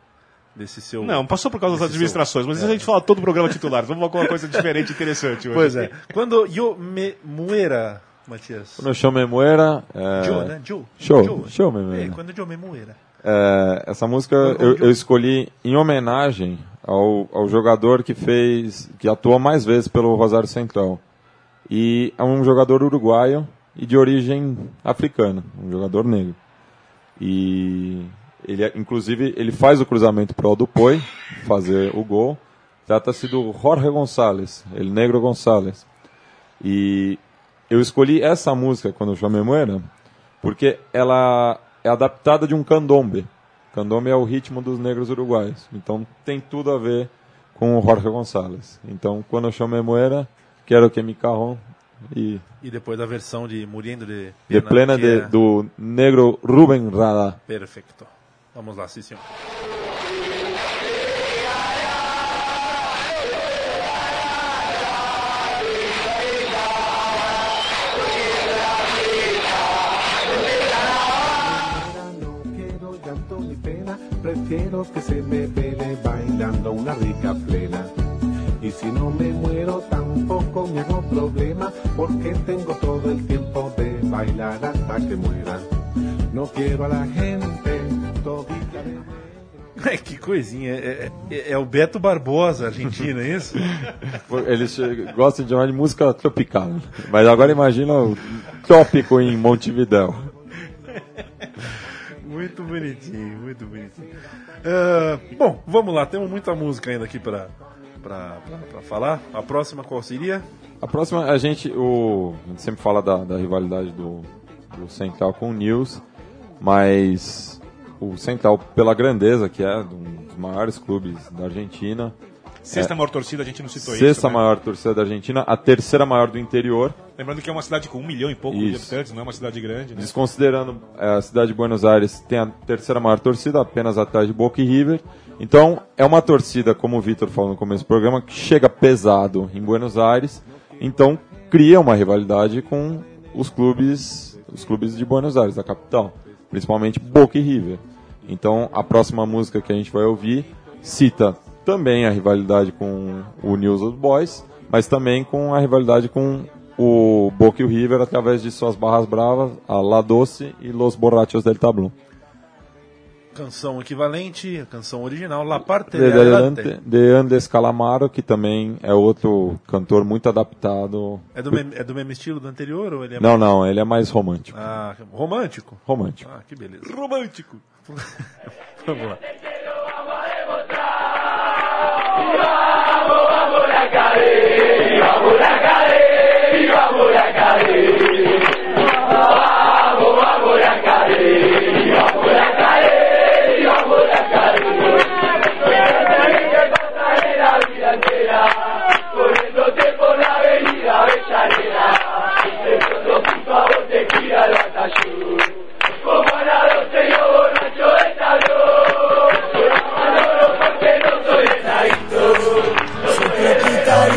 desse seu. Não, passou por causa das administrações, mas isso a gente fala todo o programa titular. Vamos falar uma coisa diferente e interessante hoje. Pois é. Quando eu me muera, Matias. Quando eu me muera. É... Joe, né? Joe. Show, Joe. show me É, quando eu me muera. É, essa música eu, eu escolhi em homenagem ao, ao jogador que fez, que atuou mais vezes pelo Rosário Central. E é um jogador uruguaio e de origem africana, um jogador negro. E ele, é- inclusive, ele faz o cruzamento pro do Poi, fazer o gol. Trata-se do Jorge Gonçalves, ele negro Gonçalves. E eu escolhi essa música quando eu chamei Moera, porque ela é adaptada de um candombe. Candombe é o ritmo dos negros uruguaios. Então tem tudo a ver com o Jorge Gonçalves. Então quando eu chamei Moera, quero que me carrom e E depois da versão de Muriendo de, de plena de, Tierra. do negro Rubem Rada. Perfeito. Vamos ni pena, prefiero que se me vele bailando una rica plena. Y si no me muero tampoco me hago problema, porque tengo todo el tiempo de bailar hasta que muera. No quiero a la gente É, que coisinha. É, é- é o Beto Barbosa, argentino, é isso? <laughs> Eles gostam de chamar de música tropical. Mas agora imagina o trópico em Montevidéu. Muito bonitinho, muito bonitinho. Ah, bom, vamos lá, temos muita música ainda aqui pra, pra falar. A próxima qual seria? A próxima, a gente, o, a gente sempre fala da, da rivalidade do, do Central com o News, mas o Central, pela grandeza que é, um dos maiores clubes da Argentina, Sexta maior torcida, a gente não citou sexta isso. né? maior torcida da Argentina, a terceira maior do interior, Lembrando que é uma cidade com um milhão e pouco de Isso. habitantes, não é uma cidade grande. Né? desconsiderando é, a cidade de Buenos Aires, tem a terceira maior torcida, apenas atrás de Boca e River. Então, é uma torcida, como o Vitor falou no começo do programa, que chega pesado em Buenos Aires, então cria uma rivalidade com os clubes, os clubes de Buenos Aires, da capital, principalmente Boca e River. Então, a próxima música que a gente vai ouvir cita também a rivalidade com o News Old Boys, mas também com a rivalidade com o Boca e o River através de suas barras bravas, a La Doce e Los Borrachos del Tablón. Canção equivalente, a canção original, La Parte De, de de Andes Calamaro, que também é outro cantor muito adaptado. É do, mesmo, é do mesmo estilo do anterior ou ele é Não, não, ele é mais romântico. Ah, romântico? Romântico. Ah, que beleza. Romântico. Vamos lá.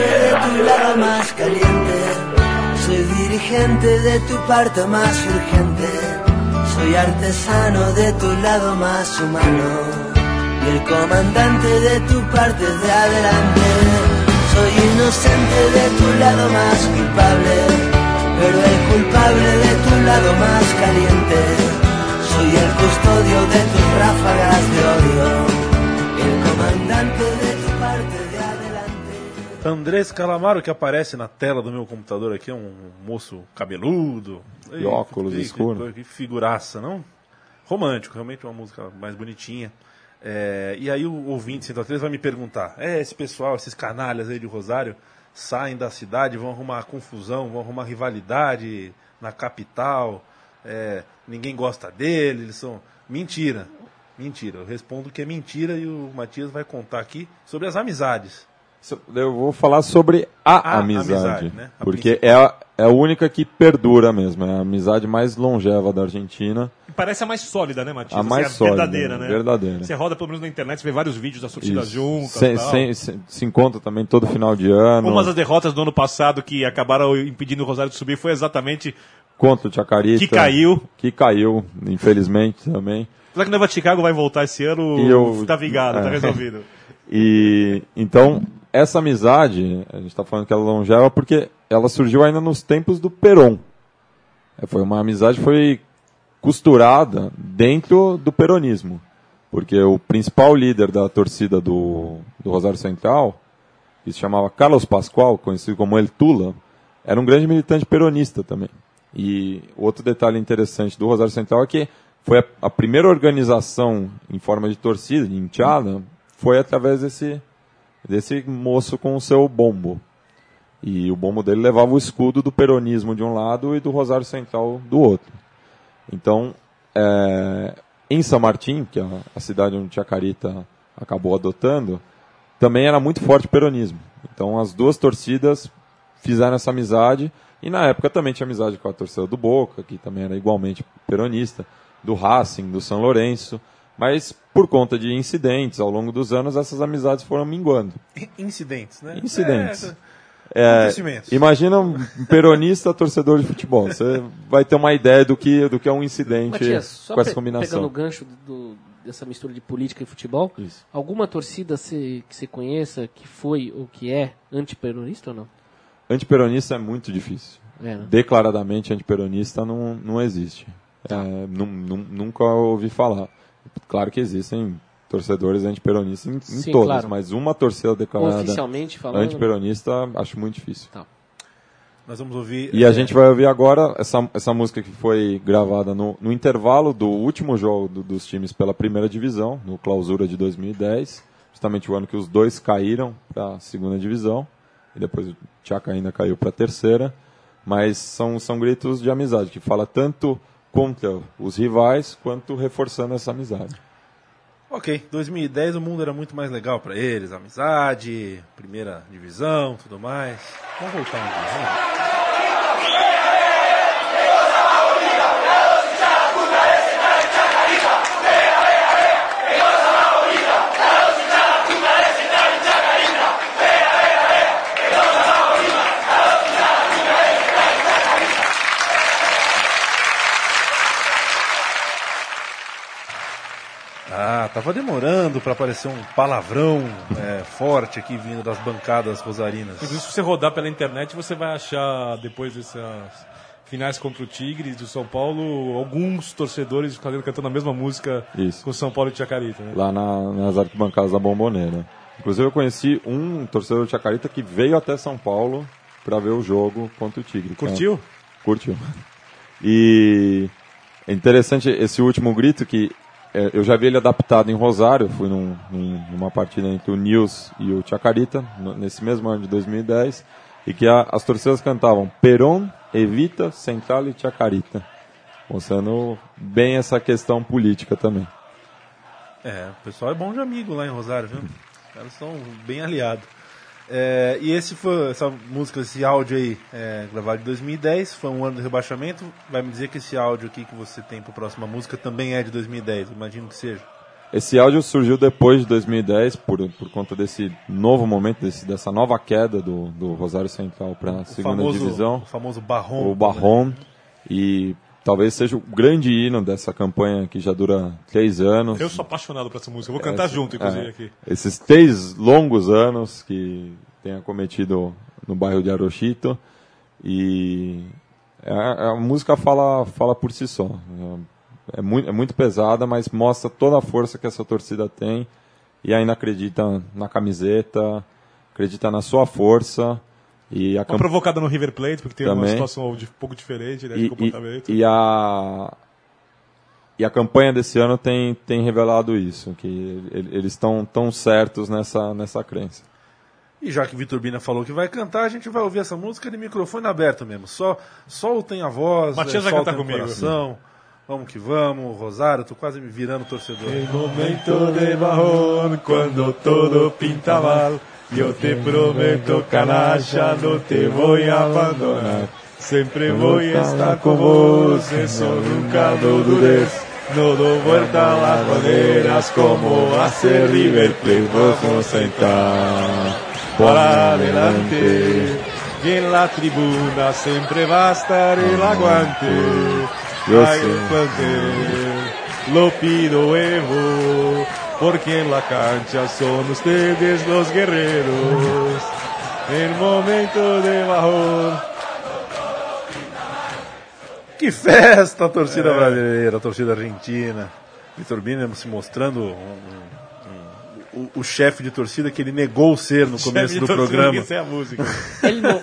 De tu lado más caliente. Soy dirigente de tu parte más urgente. Soy artesano de tu lado más humano. Y el comandante de tu parte de adelante. Soy inocente de tu lado más culpable. Pero el culpable de tu lado más caliente. Soy el custodio de tus ráfagas de odio. El comandante de tu parte de adelante. Andrés Calamaro, que aparece na tela do meu computador aqui, é um moço cabeludo. E óculos escuros. Que, que figuraça, não? Romântico, realmente uma música mais bonitinha. É, e aí o ouvinte 103 vai me perguntar: é, esse pessoal, esses canalhas aí de Rosário, saem da cidade, vão arrumar confusão, vão arrumar rivalidade na capital, é, ninguém gosta dele, eles são. Mentira. Mentira. Eu respondo que é mentira e o Matias vai contar aqui sobre as amizades. Eu vou falar sobre a, A amizade, amizade, né? A porque é a, é a única que perdura mesmo, é a amizade mais longeva da Argentina. Parece a mais sólida, né, Matias? A mais Assim, sólida, verdadeira, né? verdadeira. Você roda pelo menos na internet, você vê vários vídeos das torcidas Isso. juntas Sem- e tal. sem- se, se encontra também todo final de ano. Uma das derrotas do ano passado que acabaram impedindo o Rosário de subir foi exatamente Contra o Chacarita. que caiu. Que caiu, infelizmente também. Apesar que o Nova Chicago vai voltar esse ano, E eu- tá vingado, tá é. resolvido. <laughs> E então, essa amizade, a gente está falando que ela é longeva porque ela surgiu ainda nos tempos do Peron. É, Foi uma amizade que foi costurada dentro do peronismo. Porque o principal líder da torcida do, do Rosário Central, que se chamava Carlos Pascoal, conhecido como El Tula, era um grande militante peronista também. E outro detalhe interessante do Rosário Central é que foi a, a primeira organização em forma de torcida, de enteada, foi através desse, desse moço com o seu bombo. E o bombo dele levava o escudo do peronismo de um lado e do Rosário Central do outro. Então, é, em São Martim, que é a, cidade onde Chacarita acabou adotando, também era muito forte o peronismo. Então, as duas torcidas fizeram essa amizade. E na época também tinha amizade com a torcida do Boca, que também era igualmente peronista, do Racing, do São Lourenço. Mas por conta de incidentes ao longo dos anos, essas amizades foram minguando. Incidentes, né? Incidentes. É, É, imagina um peronista torcedor de futebol. Você vai ter uma ideia do que, do que é um incidente Matias, só com essa combinação. pegando o gancho do- dessa mistura de política e futebol, Isso. alguma torcida cê- que você conheça que foi ou que é antiperonista ou não? Antiperonista é muito difícil. É, né? Declaradamente antiperonista não, não existe. Tá. É, nu- nu- nunca ouvi falar. Claro que existem torcedores antiperonistas em, em Sim, todas, claro. mas uma torcida declarada Oficialmente falando. antiperonista acho muito difícil. Tá. Nós vamos ouvir. E é, a gente vai ouvir agora essa, essa música que foi gravada no, no intervalo do último jogo do- dos times pela primeira divisão, no clausura de 2010, justamente o ano que os dois caíram para a segunda divisão, e depois o Tchaka ainda caiu para a terceira, mas são, são gritos de amizade, que fala tanto contra os rivais, quanto reforçando essa amizade. Ok, 2010 o mundo era muito mais legal pra eles, amizade, primeira divisão, tudo mais. Vamos voltar um dia, Tava demorando para aparecer um palavrão é, forte aqui vindo das bancadas rosarinas. Inclusive, se você rodar pela internet, você vai achar, depois dessas finais contra o Tigres do São Paulo, alguns torcedores fazendo cantando a mesma música Isso. com São Paulo e Chacarita. Né? lá na- nas arquibancadas da Bomboneira. Inclusive eu conheci um torcedor de Chacarita que veio até São Paulo para ver o jogo contra o Tigre. Curtiu? Curtiu. E é interessante esse último grito que eu já vi ele adaptado em Rosário, fui num, num- numa partida entre o Nils e o Chacarita, nesse mesmo ano de 2010, e que a- as torcidas cantavam Peron, Evita, Central e Chacarita, mostrando bem essa questão política também. É, o pessoal é bom de amigo lá em Rosário, viu? Os caras são bem aliados. É, e esse foi, essa música, esse áudio aí, é, gravado em 2010, foi um ano de rebaixamento. Vai me dizer que esse áudio aqui que você tem para a próxima música também é de 2010, imagino que seja. Esse áudio surgiu depois de 2010, por, por conta desse novo momento, desse, dessa nova queda do, do Rosário Central para a segunda famoso, divisão, O famoso Barrom. o Barrom, e talvez seja o grande hino dessa campanha que já dura três anos. Eu sou apaixonado por essa música. Eu vou cantar junto, inclusive, É, aqui. Esses três longos anos que tem acometido no bairro de Arochito, e a, a música fala, fala por si só. É muito, é muito pesada, mas mostra toda a força que essa torcida tem e ainda acredita na camiseta, acredita na sua força. E a Uma camp- provocada no River Plate, porque tem uma Também. situação de- um pouco diferente né, de e, comportamento. e, e a e a campanha desse ano tem, tem revelado isso, que ele- eles estão tão certos nessa, nessa crença. E já que Vitor Bina falou que vai cantar, a gente vai ouvir essa música de microfone aberto mesmo. Só soltem a voz, Matias é, vai cantar comigo. coração. Vamos que vamos, Rosário, tô quase me virando torcedor. momento de bajón, cuando todo pinta mal, yo te prometo, canalla, no te voy a abandonar. Siempre voy a estar con vos, eso nunca lo dudes. No doy vuelta a las banderas como hace River Plate. Vamos a entrar para adelante. En la tribuna siempre va a estar el aguante. Yo sé. lo pido Evo, porque en la cancha son ustedes los guerreros. El momento de bajón. Que festa a torcida brasileira, a torcida argentina. Vitor Bina se mostrando um- um- um- o, o chefe de torcida que ele negou ser no começo do programa. Isso é a música. <laughs> El, mo-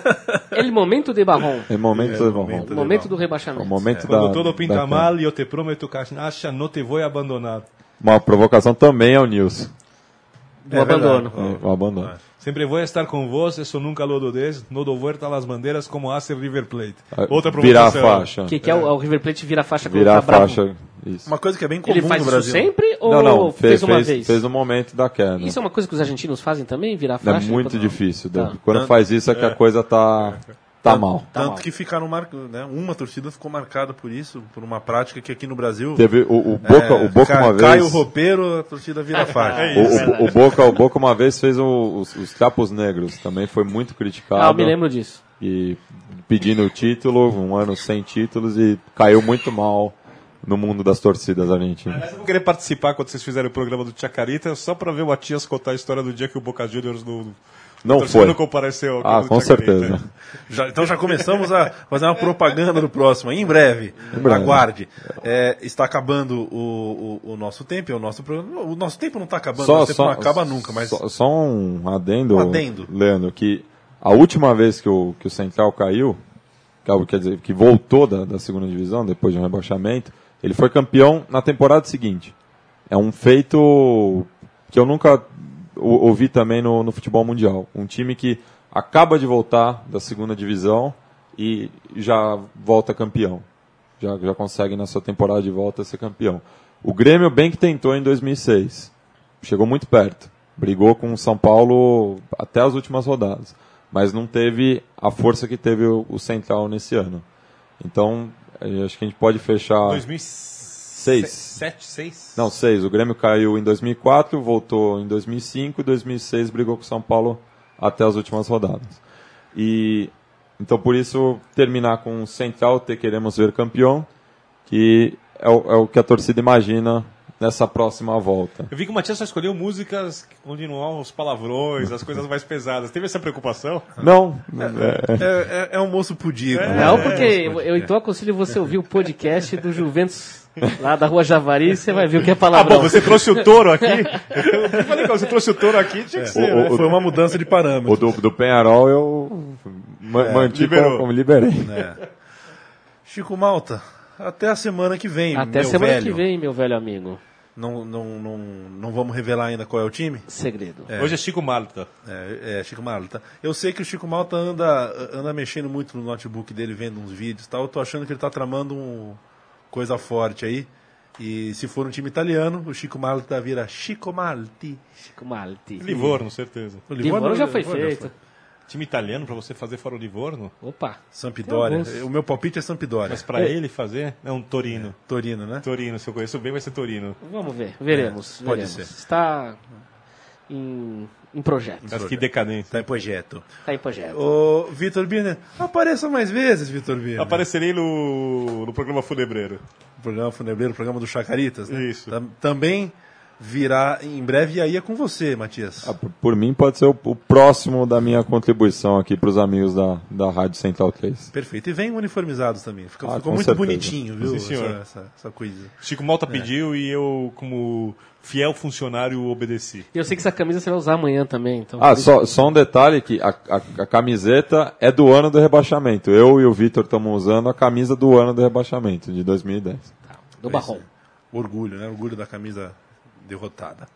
el momento de Barrom. É momento, É, bom, momento. O momento do é rebaixamento. o momento Quando da, todo pinta da- mal, eu te prometo, cancha, no te voy a abandonar. Uma provocação também ao Nilson. Do É abandono. É, o abandono. Sempre voy a estar con vos, eso nunca lo dudes. No doy vuelta a las banderas como hace River Plate. Ah, Outra Virar a provocação. faixa. Que, que é o, o River Plate vira a faixa quando Virar tá a faixa. Isso. Uma coisa que é bem comum Ele faz no isso Brasil. sempre ou Não, não, fez, fez, uma fez, vez? fez no momento da queda. Isso é uma coisa que os argentinos fazem também, virar a É faixa? muito Quando- difícil. Tá. Quando faz isso é que a coisa tá, tá mal. Tá Tanto mal. que ficaram marcando, né? Uma torcida ficou marcada por isso, por uma prática que aqui no Brasil. Teve o, o Boca, é, o Boca ca- uma Cai o vez. roupeiro, a torcida vira <laughs> a faixa. É O, isso, o- verdade. o Boca, o Boca uma vez fez o- os, os Trapos Negros, também foi muito criticado. Ah, eu me lembro disso. E pedindo o título, um ano sem títulos e caiu muito mal no mundo das torcidas argentinas. Eu vou querer participar quando vocês fizerem o programa do Chacarita, só pra ver o Matias contar a história do dia que o Boca Juniors. Não foi. não compareceu. Ah, com certeza. Já- então já começamos a fazer uma propaganda do próximo. Em breve, breve. aguarde. É, está acabando o, o- o nosso tempo, o nosso programa. O nosso tempo não está acabando, Só, o nosso tempo só, não acaba nunca, mas só, só um adendo, Um adendo. Leandro, que a última vez que o, que o Central caiu, que, é quer dizer, que voltou da, da segunda divisão depois de um rebaixamento, ele foi campeão na temporada seguinte. É um feito que eu nunca ouvi também no, no futebol mundial. Um time que acaba de voltar da segunda divisão e já volta campeão. Já, já consegue na sua temporada de volta ser campeão. O Grêmio bem que tentou em 2006. Chegou muito perto. Brigou com o São Paulo até as últimas rodadas. Mas não teve a força que teve o, o Central nesse ano. Então, eh, acho que a gente pode fechar... 2006. 7, 6? Não, seis. O Grêmio caiu em 2004, voltou em 2005 e 2006 brigou com o São Paulo até as últimas rodadas. E então por isso terminar com o Central ter queremos ver campeão, que é o, é o que a torcida imagina nessa próxima volta. Eu vi que o Matias só escolheu músicas onde não há os palavrões, as coisas mais pesadas. Teve essa preocupação? Não, é, É, é, é um moço pudico. né? Não, porque eu, eu então aconselho você ouvir o podcast do Juventus <laughs> lá da Rua Javari, você vai ver o que é Ah, palavrão. bom, você trouxe o touro aqui. <laughs> Eu falei, cara, você trouxe o touro aqui, tinha que ser. o- né? Foi uma mudança de o parâmetro. do, do Penharol eu ma- mantive como, como liberei. Chico Malta, até a semana que vem, Até meu semana velho. que vem, meu velho amigo. Não, não, não, não vamos revelar ainda qual é o time? Segredo. Hoje é Chico Malta. É, é, Chico Malta. Eu sei que o Chico Malta anda, anda mexendo muito no notebook dele, vendo uns vídeos e tal. Eu tô achando que ele tá tramando um coisa forte aí. E se for um time italiano, o Chico Malta vira Chico Malti. Chico Malti. Livorno, certeza. O Livorno já foi Livorno feito. Time italiano pra você fazer fora o Livorno? Opa. Sampdoria. O meu palpite é Sampdoria. Mas pra ele fazer, é um Torino. Torino, né? Torino, se eu conheço bem, vai ser Torino. Vamos ver, veremos. É, pode veremos. ser. Está em, em projeto. Mas que decadência. Tá em projeto. Está em projeto. Ô, Vitor Birner, apareça mais vezes, Vitor Birner. Aparecerei no, no programa Funebreiro. programa funebreiro, programa do Chacaritas, né? Isso. Tam- também virá em breve e aí é com você, Matias. Ah, por- Por mim, pode ser o, o próximo da minha contribuição aqui para os amigos da, da Rádio Central 3. Perfeito. E vem uniformizados também. Fica- Ah, ficou muito certeza. bonitinho, viu? Sim, senhor. Essa, essa, essa coisa. Chico Malta pediu e eu, como fiel funcionário, obedeci. E eu sei que essa camisa você vai usar amanhã também. Então Ah, só, só um detalhe que a, a, a camiseta é do ano do rebaixamento. Eu e o Vitor estamos usando a camisa do ano do rebaixamento, de 2010. do Barrom. Orgulho, né? Orgulho da camisa derrotada.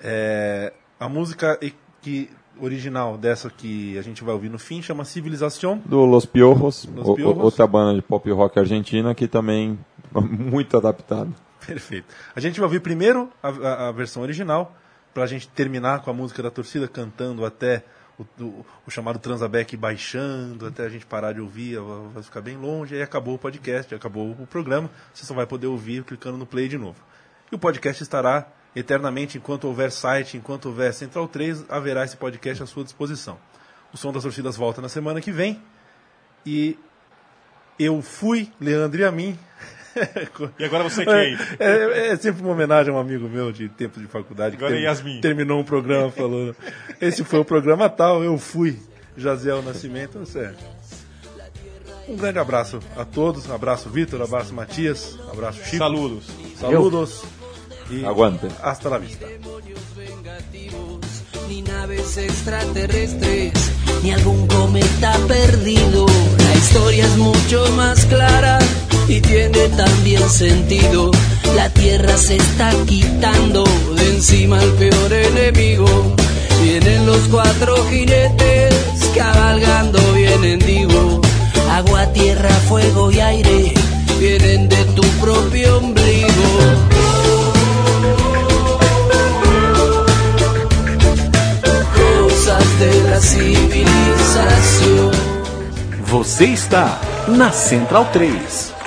É, a música que, original dessa que a gente vai ouvir no fim chama Civilização. Do Los Piojos, Los o- o- Piojos. outra banda de pop rock argentina que também <laughs> muito adaptada. Perfeito. A gente vai ouvir primeiro a, a- a versão original, pra gente terminar com a música da torcida cantando até o, o- o chamado Transabec baixando, até a gente parar de ouvir, vai- vai ficar bem longe, aí acabou o podcast, acabou o programa, você só vai poder ouvir clicando no play de novo. E o podcast estará eternamente, enquanto houver site, enquanto houver Central 3, haverá esse podcast à sua disposição. O Som das Torcidas volta na semana que vem, e eu fui, Leandro e a mim, E agora você quem? <laughs> é, é sempre uma homenagem a um amigo meu de tempo de faculdade que Agora é Yasmin. terminou um programa falando esse foi o programa tal, eu fui Jaziel Nascimento, sério. Um grande abraço a todos, abraço Vitor, abraço Matias, abraço Chico, Saludos. saludos e Aguante. hasta la vista. ni naves extraterrestres, ni algún cometa perdido. La historia es mucho más clara y tiene también sentido. La Tierra se está quitando de encima al peor enemigo. Vienen los cuatro jinetes cabalgando vienen digo. Agua, tierra, fuego y aire Você está na Central 3.